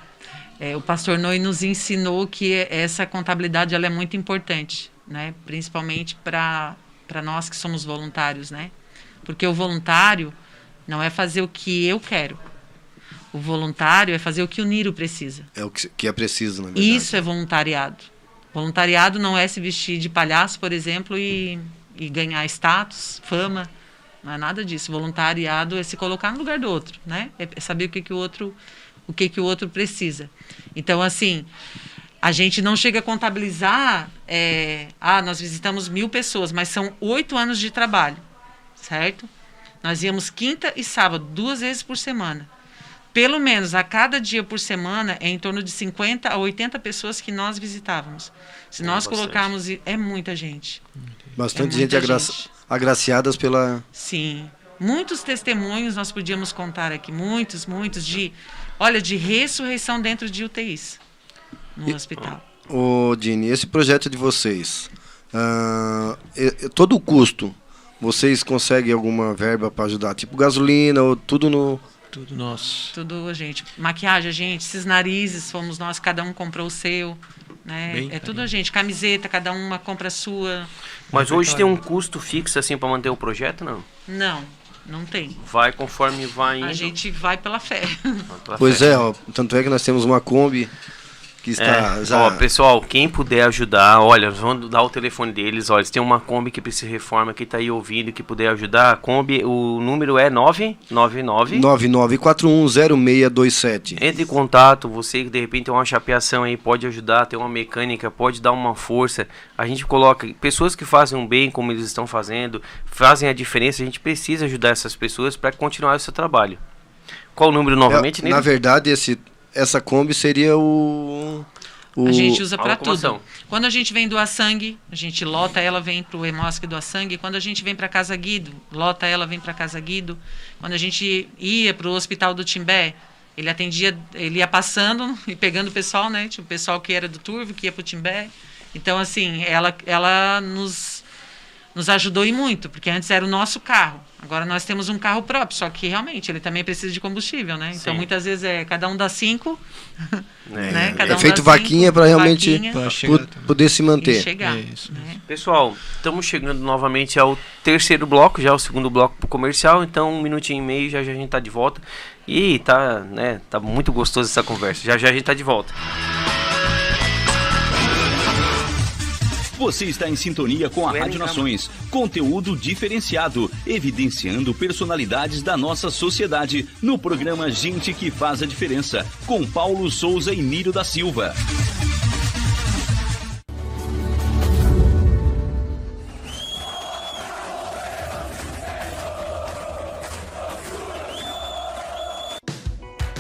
É, o pastor Noi nos ensinou que essa contabilidade ela é muito importante, né? principalmente para nós que somos voluntários. Né? Porque o voluntário não é fazer o que eu quero. O voluntário é fazer o que o Niro precisa. É o que, é preciso, na verdade. Isso é voluntariado. Voluntariado não é se vestir de palhaço, por exemplo, e, e ganhar status, fama. Não é nada disso. Voluntariado é se colocar no lugar do outro, né? É saber o que, que o outro o que, que o outro precisa. Então, assim, a gente não chega a contabilizar. é, ah, nós visitamos mil pessoas, mas são oito anos de trabalho, certo? Nós íamos quinta e sábado, duas vezes por semana pelo menos a cada dia por semana é em torno de 50 a 80 pessoas que nós visitávamos. Se É nós bastante. colocarmos. É muita gente. Bastante é gente, muita agra gente. agraciadas pela. Sim. Muitos testemunhos nós podíamos contar aqui. Muitos, muitos. De, olha, de ressurreição dentro de UTIs no hospital. Ô, Dini, esse projeto de vocês, e- e todo o custo, vocês conseguem alguma verba para ajudar? Tipo gasolina ou tudo no. Tudo nosso. Tudo, gente. Maquiagem, a gente. Esses narizes, fomos nós, cada um comprou o seu. Né? Bem é tudo a gente. Camiseta, cada uma compra a sua. Mas hoje tem um custo fixo assim para manter o projeto, não? Não, não tem. Vai conforme vai indo. A gente vai pela fé. pela Pois fé. é, ó, tanto é que nós temos uma Kombi que está É. já. Ó, pessoal, quem puder ajudar, olha, vamos dar o telefone deles. Olha, eles têm uma Kombi que precisa de reforma, que tá aí ouvindo, que puder ajudar. A Kombi, o número é 999. 99410627. Entre em contato, você que de repente tem uma chapeação aí, pode ajudar, tem uma mecânica, pode dar uma força. A gente coloca pessoas que fazem um bem, como eles estão fazendo, fazem a diferença. A gente precisa ajudar essas pessoas para continuar o seu trabalho. Qual o número novamente, É, na verdade, esse, essa Kombi seria o. o A gente usa para tudo. Quando a gente vem doar sangue, a gente lota ela, vem para o Hemosc doar sangue. Quando a gente vem para Casa Guido, lota ela, vem para Casa Guido. Quando a gente ia para o Hospital do Timbé, ele atendia, ele ia passando e pegando o pessoal, né? Tipo, o pessoal que era do Turvo, que ia para o Timbé. Então, assim, ela, ela nos, nos ajudou e muito, porque antes era o nosso carro. Agora nós temos um carro próprio, só que realmente ele também precisa de combustível, né? Então, Sim. muitas vezes é cada um dá cinco, É. né? Cada é um feito vaquinha para realmente vaquinha. Poder se e manter. chegar. Isso, né? Pessoal, estamos chegando novamente ao terceiro bloco, já o segundo bloco pro comercial, então um minutinho e meio já já a gente tá de volta. E tá, né, tá muito gostoso essa conversa. Já já a gente tá de volta. Você está em sintonia com a Rádio Nações. Conteúdo diferenciado, evidenciando personalidades da nossa sociedade no programa Gente que Faz a Diferença, com Paulo Souza e Nírio da Silva.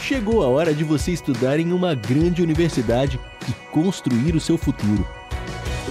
Chegou a hora de você estudar em uma grande universidade e construir o seu futuro.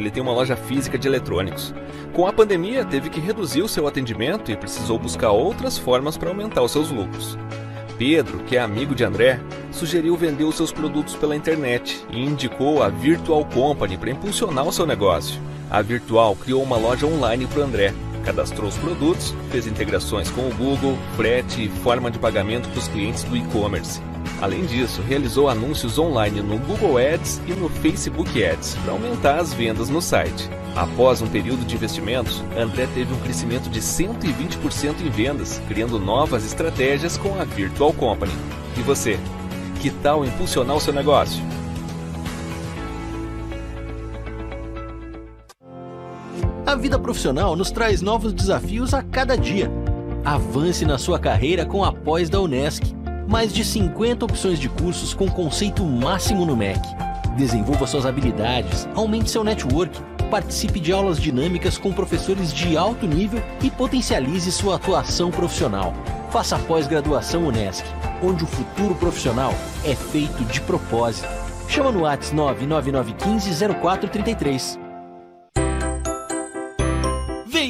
Ele tem uma loja física de eletrônicos. Com a pandemia, teve que reduzir o seu atendimento e precisou buscar outras formas para aumentar os seus lucros. Pedro, que é amigo de André, sugeriu vender os seus produtos pela internet e indicou a Virtual Company para impulsionar o seu negócio. A Virtual criou uma loja online para André, cadastrou os produtos, fez integrações com o Google, frete e forma de pagamento para os clientes do e-commerce. Além disso, realizou anúncios online no Google Ads e no Facebook Ads para aumentar as vendas no site. Após um período de investimentos, André teve um crescimento de 120% em vendas, criando novas estratégias com a Virtual Company. E você? Que tal impulsionar o seu negócio? A vida profissional nos traz novos desafios a cada dia. Avance na sua carreira com a pós da Unesc. Mais de 50 opções de cursos com conceito máximo no MEC. Desenvolva suas habilidades, aumente seu network, participe de aulas dinâmicas com professores de alto nível e potencialize sua atuação profissional. Faça pós-graduação Unesc, onde o futuro profissional é feito de propósito. Chama no WhatsApp 99915 0433.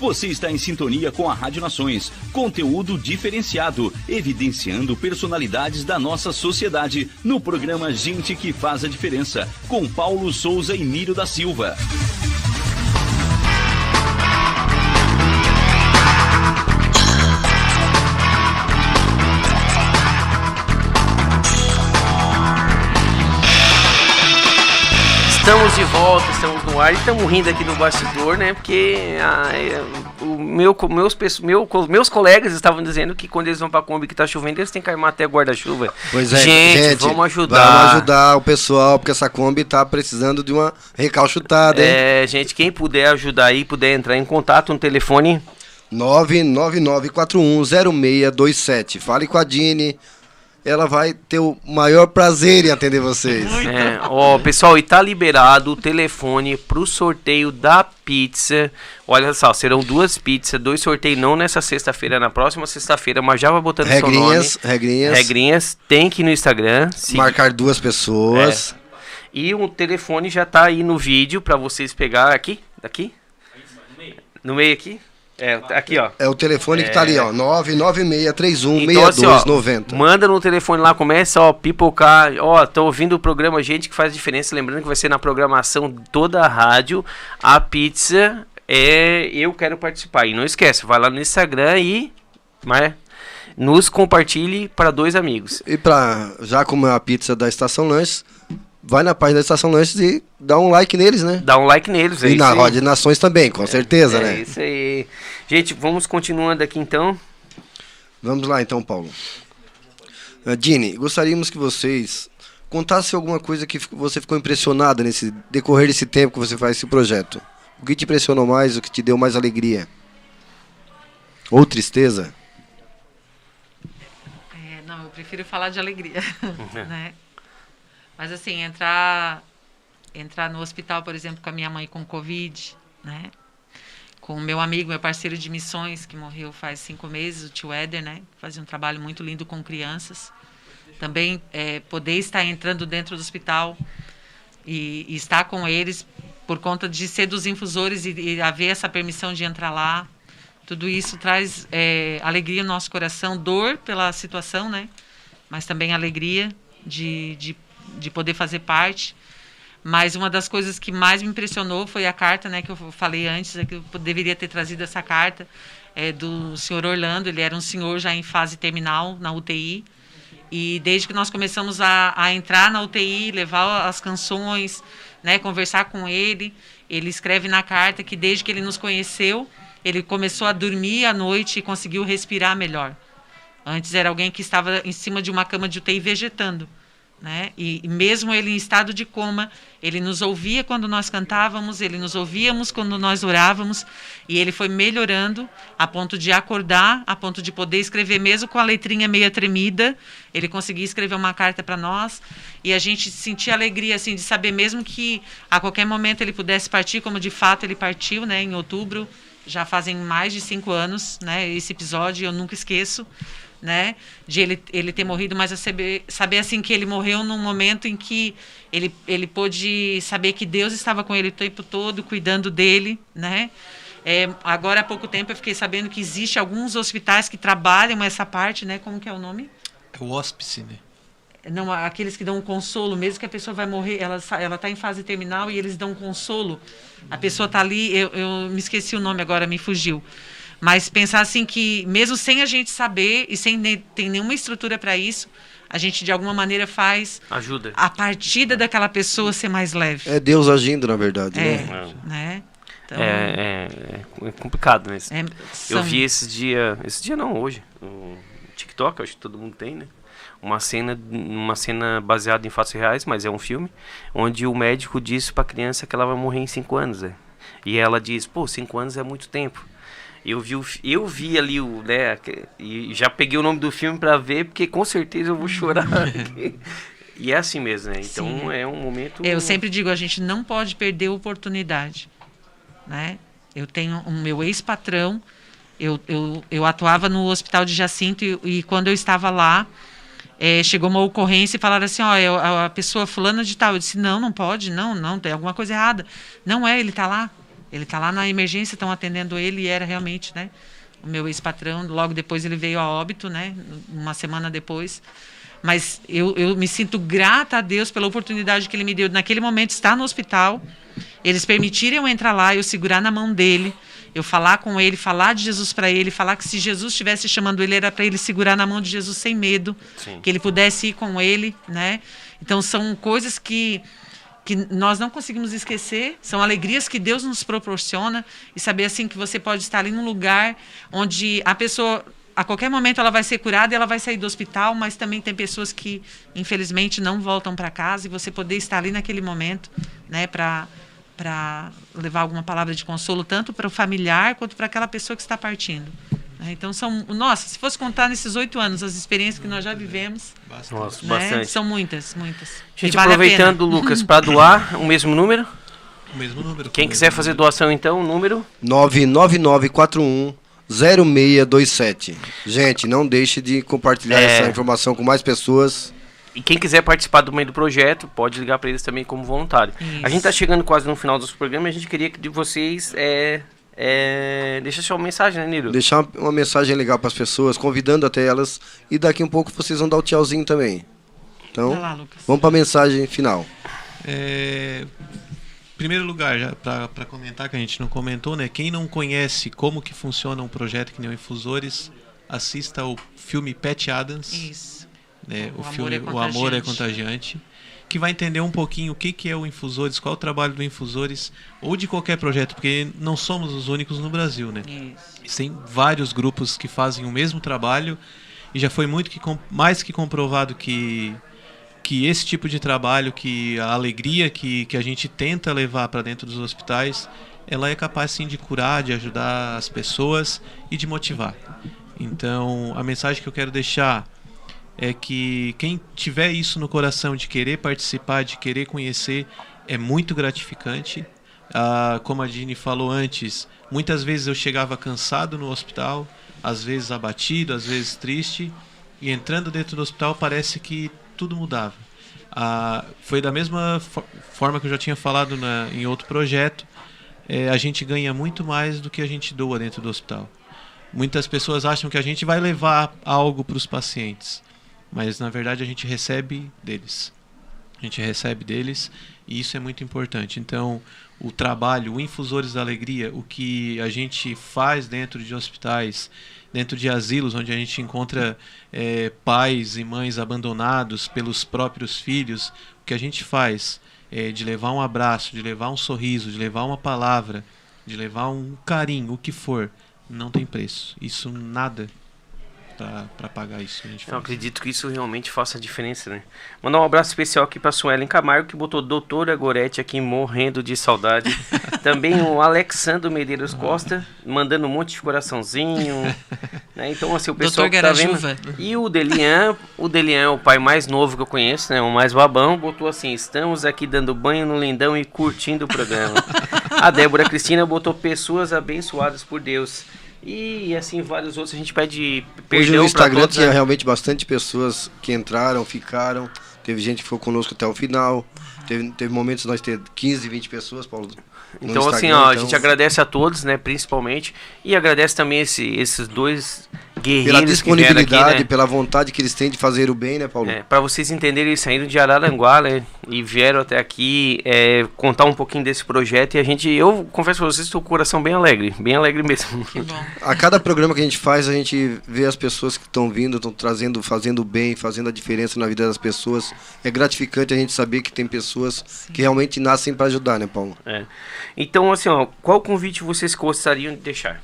Você está em sintonia com a Rádio Nações. Conteúdo diferenciado, evidenciando personalidades da nossa sociedade no programa Gente que Faz a Diferença, com Paulo Souza e Nírio da Silva. Estamos de volta, estamos no aí estamos rindo aqui no bastidor, né? Porque ah, é, o meu, meus, meu, meus colegas estavam dizendo que quando eles vão pra Kombi que tá chovendo, eles têm que armar até guarda-chuva. Pois é, gente, gente, vamos ajudar. Vamos ajudar o pessoal, porque essa Kombi tá precisando de uma recalchutada, hein? É, gente, quem puder ajudar aí, puder entrar em contato no telefone 999410627. Fale com a Dini. Ela vai ter o maior prazer em atender vocês. É, ó, pessoal, e tá liberado o telefone pro sorteio da pizza. Olha só, serão duas pizzas, dois sorteios não nessa sexta-feira, na próxima sexta-feira, mas já vai botando Regrinhas, seu nome. regrinhas. Regrinhas, tem que ir no Instagram. seguir- Marcar duas pessoas. E o telefone já tá aí no vídeo pra vocês pegar aqui, daqui? No meio aqui? É, tá aqui, ó. É, o telefone que tá ali, ó. 99631 Então, assim, ó, 6290. manda no telefone lá, começa, ó, pipocar. Ó, tô ouvindo o programa Gente que faz diferença. Lembrando que vai ser na programação toda a rádio. A pizza é Eu Quero Participar. E não esquece, vai lá no Instagram e. Mas, nos compartilhe para dois amigos. E pra já comer a pizza da Estação Lanches, vai na página da Estação Lanches e dá um like neles, né? Dá um like neles. é e na. Roda de Nações também, com certeza, é né? isso aí. Gente, vamos continuando aqui então. Vamos lá então, Paulo. Uh, Dini, gostaríamos que vocês contassem alguma coisa que você ficou impressionada nesse decorrer desse tempo que você faz esse projeto. O que te impressionou mais, o que te deu mais alegria? Ou tristeza? É, não, eu prefiro falar de alegria, né? Mas assim, entrar entrar no hospital, por exemplo, com a minha mãe com Covid, né? Com o meu amigo, meu parceiro de missões, que morreu faz cinco meses, o tio Éder, né? Fazia um trabalho muito lindo com crianças. Também é, poder estar entrando dentro do hospital e, e estar com eles por conta de ser dos infusores e, e haver essa permissão de entrar lá. Tudo isso traz é, alegria no nosso coração, dor pela situação, né? Mas também alegria de, de, de poder fazer parte. Mas uma das coisas que mais me impressionou foi a carta, né, que eu falei antes, é que eu deveria ter trazido essa carta é, do senhor Orlando. Ele era um senhor já em fase terminal na UTI. E desde que nós começamos a, a entrar na UTI, levar as canções, né, conversar com ele, ele escreve na carta que desde que ele nos conheceu, ele começou a dormir à noite e conseguiu respirar melhor. Antes era alguém que estava em cima de uma cama de UTI vegetando. Né? E, e mesmo ele em estado de coma, ele nos ouvia quando nós cantávamos, ele nos ouvíamos quando nós orávamos, e ele foi melhorando a ponto de acordar, a ponto de poder escrever mesmo com a letrinha meia tremida, ele conseguia escrever uma carta para nós, e a gente sentia alegria assim de saber mesmo que a qualquer momento ele pudesse partir, como de fato ele partiu, né, em outubro, já fazem mais de cinco anos, né, esse episódio eu nunca esqueço né? De ele, ele ter morrido, mas saber, saber assim que ele morreu num momento em que ele, ele pôde saber que Deus estava com ele o tempo todo, cuidando dele, né? É, agora há pouco tempo eu fiquei sabendo que existe alguns hospitais que trabalham essa parte, né? Como que é o nome? É o hóspice, né? Não, aqueles que dão um consolo, mesmo que a pessoa vai morrer, ela ela está em fase terminal e eles dão um consolo. A pessoa está ali, eu, eu me esqueci o nome agora, me fugiu. Mas pensar assim que, mesmo sem a gente saber e sem ne ter nenhuma estrutura para isso, a gente de alguma maneira faz Ajuda. a partida daquela pessoa ser mais leve. É Deus agindo, na verdade, É, né? né? Então, É, é, é complicado, né? é, Eu são- vi esses dia, esse dia não, hoje, no TikTok, acho que todo mundo tem, né? Uma cena, uma cena baseada em fatos reais, mas é um filme, onde o médico disse pra criança que ela vai morrer em 5 anos, né? E ela diz, pô, 5 anos é muito tempo. Eu vi, o eu vi ali o, né, e já peguei o nome do filme pra ver, porque com certeza eu vou chorar. e é assim mesmo, né? Então Sim, é um momento... Eu sempre digo, a gente não pode perder a oportunidade, né? Eu tenho o meu ex-patrão, eu, eu, eu atuava no hospital de Jacinto e, e quando eu estava lá, eh, chegou uma ocorrência e falaram assim, ó, a pessoa fulana de tal. Eu disse, não, não pode, não, não, tem alguma coisa errada. Não é, ele está lá. Ele está lá na emergência, estão atendendo ele e era realmente, né? O meu ex-patrão, logo depois ele veio a óbito, né? Uma semana depois. Mas eu, eu me sinto grata a Deus pela oportunidade que Ele me deu. Naquele momento, estar no hospital, eles permitirem eu entrar lá, eu segurar na mão dele, eu falar com ele, falar de Jesus para ele, falar que se Jesus estivesse chamando ele, era para ele segurar na mão de Jesus sem medo, Sim. que ele pudesse ir com ele, né? Então, são coisas que, que nós não conseguimos esquecer, são alegrias que Deus nos proporciona e saber assim que você pode estar ali num lugar onde a pessoa a qualquer momento ela vai ser curada e ela vai sair do hospital, mas também tem pessoas que infelizmente não voltam para casa e você poder estar ali naquele momento, né, para para levar alguma palavra de consolo tanto para o familiar quanto para aquela pessoa que está partindo. Né? Então são, nossa, se fosse contar nesses oito anos as experiências que nós já vivemos, Nossa, né, bastante. são muitas, muitas. Gente, vale a pena. aproveitando, Lucas, para doar o mesmo número. O mesmo número. Quem o quiser mesmo fazer número. doação, então, o número. 99941 0627. Gente, não deixe de compartilhar É. essa informação com mais pessoas. E quem quiser participar do meio do projeto, pode ligar para eles também como voluntário. A gente está chegando quase no final dos programas e a gente queria que de vocês é, é, deixa sua mensagem, né, Niro? Deixar uma- uma mensagem legal para as pessoas, convidando até elas. E daqui um pouco vocês vão dar o tchauzinho também. Então, lá, Lucas. vamos para a mensagem final. É, em primeiro lugar, já para comentar que a gente não comentou, né? Quem não conhece como que funciona um projeto que nem o Infusores, assista ao filme Pat Adams, Isso. né? O O, Amor filme é O Amor é Contagiante. Que vai entender um pouquinho o que que é o Infusores, qual é o trabalho do Infusores ou de qualquer projeto, porque não somos os únicos no Brasil, né? Isso. Tem vários grupos que fazem o mesmo trabalho e já foi muito que mais que comprovado que que esse tipo de trabalho, que a alegria que, que a gente tenta levar para dentro dos hospitais, ela é capaz sim de curar, de ajudar as pessoas e de motivar. Então, a mensagem que eu quero deixar é que quem tiver isso no coração de querer participar, de querer conhecer, é muito gratificante. Ah, como a Dini falou antes, muitas vezes eu chegava cansado no hospital, às vezes abatido, às vezes triste, e entrando dentro do hospital parece que tudo mudava. Ah, foi da mesma fo- forma que eu já tinha falado na, em outro projeto, eh, a gente ganha muito mais do que a gente doa dentro do hospital. Muitas pessoas acham que a gente vai levar algo para os pacientes, mas na verdade a gente recebe deles. A gente recebe deles e isso é muito importante. Então, o trabalho, o Infusores da Alegria, o que a gente faz dentro de hospitais, dentro de asilos, onde a gente encontra eh, pais e mães abandonados pelos próprios filhos, o que a gente faz é de levar um abraço, de levar um sorriso, de levar uma palavra, de levar um carinho, o que for, não tem preço. Isso nada para pagar isso que a gente Eu faz. acredito que isso realmente faça a diferença, né? Mandar um abraço especial aqui pra Suelen Camargo, que botou Doutora Gorete aqui morrendo de saudade. Também o Alexandro Medeiros Costa, mandando um monte de coraçãozinho. né? Então, assim, o pessoal Doutor que tá vendo... E o Delian, o Delian é o pai mais novo que eu conheço, né? O mais babão, botou assim, estamos aqui dando banho no lindão e curtindo o programa. a Débora Cristina botou pessoas abençoadas por Deus. E assim, vários outros, a gente pede Hoje perdão no pra Instagram todos, tinha né? realmente bastante pessoas que entraram, ficaram. Teve gente que ficou conosco até o final. Teve, teve momentos nós ter 15, 20 pessoas, Paulo. no Então, assim, Instagram, ó, a então, gente agradece a todos, né, principalmente. E agradece também esse, esses dois guerreiros Pela disponibilidade, aqui, né? pela vontade que eles têm de fazer o bem, né, Paulo? É, para vocês entenderem, eles saíram de Araranguá, né? E vieram até aqui é, contar um pouquinho desse projeto. E a gente, eu confesso pra vocês, estou com o coração bem alegre, bem alegre mesmo. Que bom. A cada programa que a gente faz, a gente vê as pessoas que estão vindo, estão trazendo, fazendo bem, fazendo a diferença na vida das pessoas. É gratificante a gente saber que tem pessoas que realmente nascem para ajudar, né, Paulo? É. Então, assim, ó, qual convite vocês gostariam de deixar?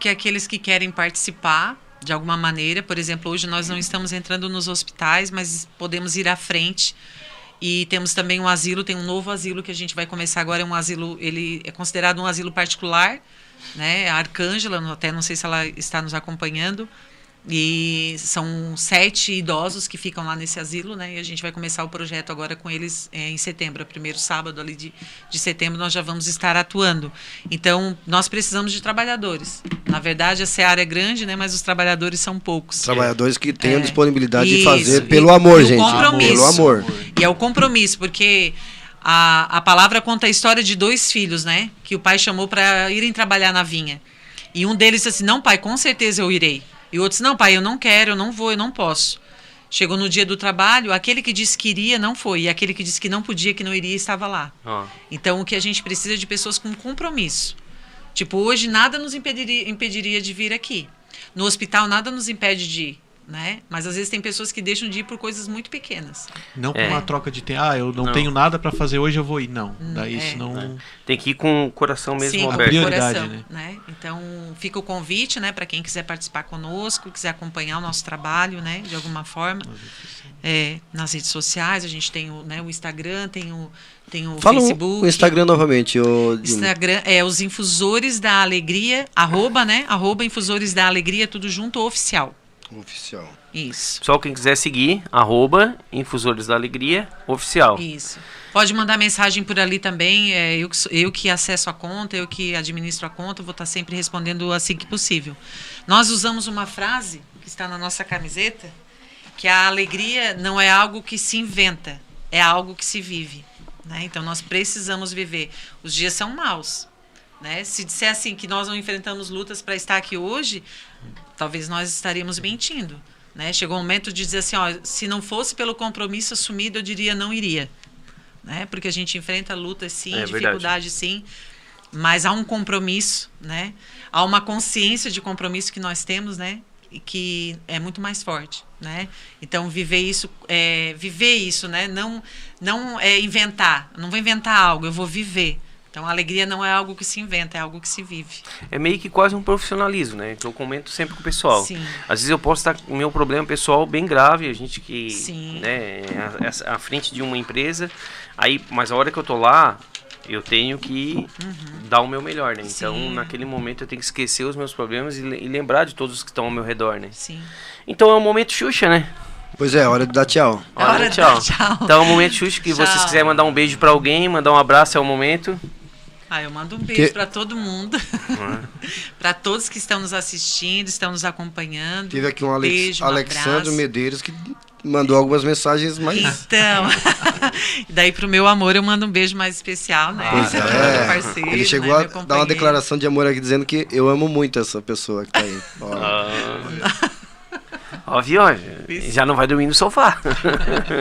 Que aqueles que querem participar de alguma maneira, por exemplo, hoje nós não estamos entrando nos hospitais, mas podemos ir à frente. E temos também um asilo, tem um novo asilo que a gente vai começar agora, é um asilo, ele é considerado um asilo particular, né? A Arcângela, até não sei se ela está nos acompanhando. E são sete idosos que ficam lá nesse asilo, né? E a gente vai começar o projeto agora com eles eh, em setembro, primeiro sábado ali de, de setembro nós já vamos estar atuando. Então, nós precisamos de trabalhadores. Na verdade, a seara é grande, né? Mas os trabalhadores são poucos. Trabalhadores que tenham É. disponibilidade de Isso, fazer e- pelo amor, e o gente. compromisso. Pelo amor. E é o compromisso, porque a, a palavra conta a história de dois filhos, né? Que o pai chamou para irem trabalhar na vinha. E um deles disse assim: Não, pai, com certeza eu irei. E o outro disse: Não, pai, eu não quero, eu não vou, eu não posso. Chegou no dia do trabalho, aquele que disse que iria não foi, e aquele que disse que não podia, que não iria, estava lá. Ó, Então, o que a gente precisa é de pessoas com compromisso. Tipo, hoje nada nos impediria, impediria de vir aqui. No hospital, nada nos impede de ir. Né? Mas às vezes tem pessoas que deixam de ir por coisas muito pequenas. Não com É. uma troca de tempo. Ah, eu não, Não. tenho nada pra fazer hoje, eu vou ir. Não. Daí é. isso não. Tem que ir com o coração mesmo Sim, com aberto. o Prioridade, coração, né? né? Então, fica o convite, né, para quem quiser participar conosco, quiser acompanhar o nosso trabalho, né, de alguma forma. É, nas redes sociais, a gente tem o, né, o Instagram, tem o, tem o Fala o- Facebook. o Instagram novamente, Dini. Instagram é os Infusores da Alegria, arroba, né? Arroba Infusores da Alegria, tudo junto, oficial. Oficial. Isso. Pessoal, quem quiser seguir, arroba Infusores da Alegria Oficial. Isso. Pode mandar mensagem por ali também. É, eu, eu que acesso a conta, eu que administro a conta, vou estar sempre respondendo assim que possível. Nós usamos uma frase que está na nossa camiseta, que a alegria não é algo que se inventa, é algo que se vive. né? Então nós precisamos viver. Os dias são maus. Né? Se disser assim que nós não enfrentamos lutas para estar aqui hoje, talvez nós estaríamos mentindo. Né? Chegou o momento de dizer assim, ó, se não fosse pelo compromisso assumido, eu diria não iria. Né? Porque a gente enfrenta lutas sim, É dificuldades sim, mas há um compromisso, né? Há uma consciência de compromisso que nós temos, né? E que é muito mais forte, né? Então viver isso, é, viver isso, né? Não, não é inventar. Não vou inventar algo, eu vou viver. Então a alegria não é algo que se inventa, é algo que se vive. É meio que quase um profissionalismo, né? Que eu comento sempre com o pessoal. Sim. Às vezes eu posso estar com o meu problema pessoal bem grave, a gente que Sim. né, é à- frente de uma empresa, aí, mas a hora que eu tô lá, eu tenho que dar o meu melhor, né? Então, Uhum. Sim. naquele momento eu tenho que esquecer os meus problemas e, e lembrar de todos que estão ao meu redor, né? Sim. Então é um momento Xuxa, né? Pois é, hora de dar tchau. É hora de dar tchau. Então é um momento Xuxa que vocês Tchau. quiserem mandar um beijo pra alguém, mandar um abraço é o momento. Ah, eu mando um beijo Que- para todo mundo. Uhum. para todos que estão nos assistindo, estão nos acompanhando. Teve aqui um Alex, beijo, um Alexandre. Medeiros que mandou algumas mensagens, mas. Então, e daí pro meu amor eu mando um beijo mais especial, né? Pois Meu é. parceiro, Ele chegou né? a Meu dar uma declaração de amor aqui dizendo que eu amo muito essa pessoa que tá aí. Ó. Ah. Ó, viu? Já não vai dormir no sofá.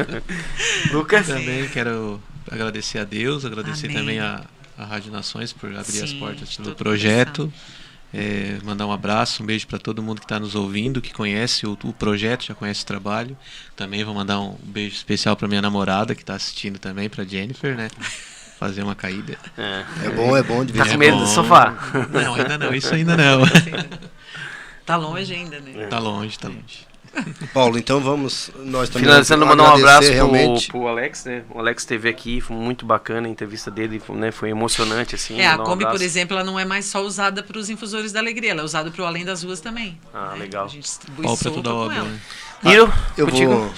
Lucas? Também quero agradecer a Deus, agradecer Amém. também a, a Rádio Nações por abrir as Sim, portas do projeto. É, mandar um abraço, um beijo para todo mundo que está nos ouvindo, que conhece o, o projeto, já conhece o trabalho. Também vou mandar um beijo especial para minha namorada que está assistindo também, para Jennifer, né? Fazer uma caída. É. É bom, é bom de Tá vez com em medo do sofá? Não, ainda não, isso ainda não. Tá longe ainda, né? Tá longe, tá longe. Paulo, então vamos. Nós também Finalizando, mandar um abraço realmente. pro, pro Alex, né? O Alex esteve aqui, foi muito bacana a entrevista dele, foi, né? Foi emocionante, assim. É, a mandar um Kombi, por exemplo, ela não é mais só usada para os infusores da alegria, ela é usada para o Além das Ruas também. Ah, né? legal. A gente distribui sopa toda com obra, ela. né? Niro, Eu contigo? vou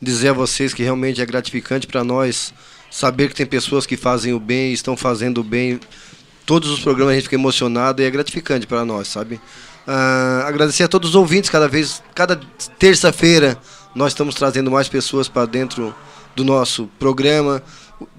dizer a vocês que realmente é gratificante para nós saber que tem pessoas que fazem o bem, estão fazendo o bem. Todos os programas a gente fica emocionado e é gratificante para nós, sabe? Ah, agradecer a todos os ouvintes, cada vez, cada terça-feira nós estamos trazendo mais pessoas para dentro do nosso programa.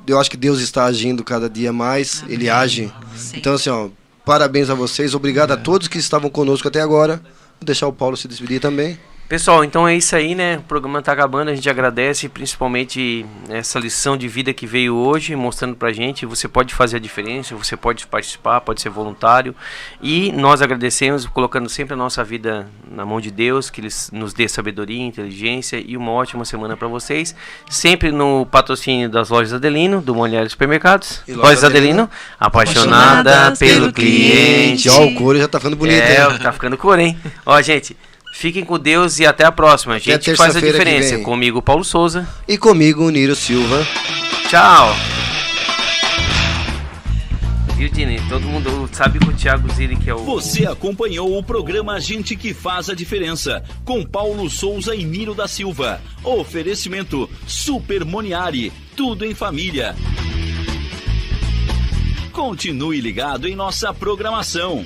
Eu acho que Deus está agindo cada dia mais, Ele age. Sim. Então, assim, ó, parabéns a vocês, obrigado a todos que estavam conosco até agora. Vou deixar o Paulo se despedir também. Pessoal, então é isso aí, né? O programa tá acabando, a gente agradece principalmente essa lição de vida que veio hoje, mostrando pra gente, você pode fazer a diferença, você pode participar, pode ser voluntário. E nós agradecemos, colocando sempre a nossa vida na mão de Deus, que Ele nos dê sabedoria, inteligência e uma ótima semana pra vocês. Sempre no patrocínio das lojas Adelino, do Molhares Supermercados. E Lojas Lojas Adelino, Adelino, apaixonada pelo cliente. cliente. Ó, o couro já tá ficando bonito, É, hein? tá ficando cor, hein? Ó, gente, fiquem com Deus e até a próxima. A gente faz a diferença. Comigo, Paulo Souza. E comigo, Niro Silva. Tchau. Viu, Dini? Todo mundo sabe que o Thiago Zilli, que é o... Você acompanhou o programa Gente que Faz a Diferença, com Paulo Souza e Niro da Silva. Oferecimento Super Moniari, tudo em família. Continue ligado em nossa programação.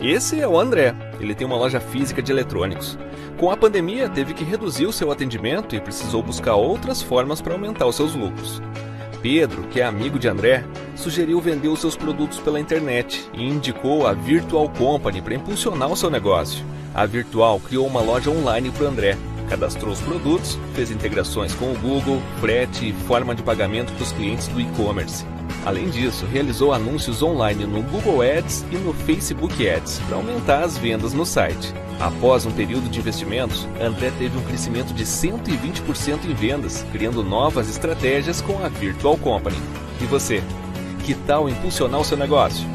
Esse é o André. Ele tem uma loja física de eletrônicos. Com a pandemia, teve que reduzir o seu atendimento e precisou buscar outras formas para aumentar os seus lucros. Pedro, que é amigo de André, sugeriu vender os seus produtos pela internet e indicou a Virtual Company para impulsionar o seu negócio. A Virtual criou uma loja online para André, cadastrou os produtos, fez integrações com o Google, frete e forma de pagamento para os clientes do e-commerce. Além disso, realizou anúncios online no Google Ads e no Facebook Ads para aumentar as vendas no site. Após um período de investimentos, André teve um crescimento de 120% em vendas, criando novas estratégias com a Virtual Company. E você? Que tal impulsionar o seu negócio?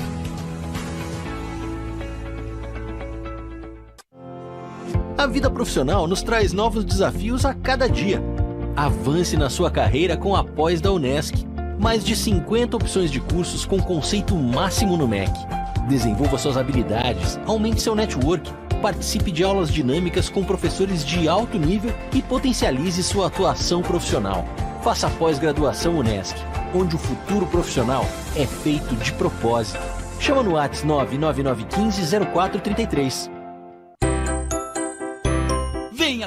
A vida profissional nos traz novos desafios a cada dia. Avance na sua carreira com a pós da Unesc. Mais de 50 opções de cursos com conceito máximo no MEC. Desenvolva suas habilidades, aumente seu network, participe de aulas dinâmicas com professores de alto nível e potencialize sua atuação profissional. Faça pós-graduação Unesc, onde o futuro profissional é feito de propósito. Chama no WhatsApp 99915 0433.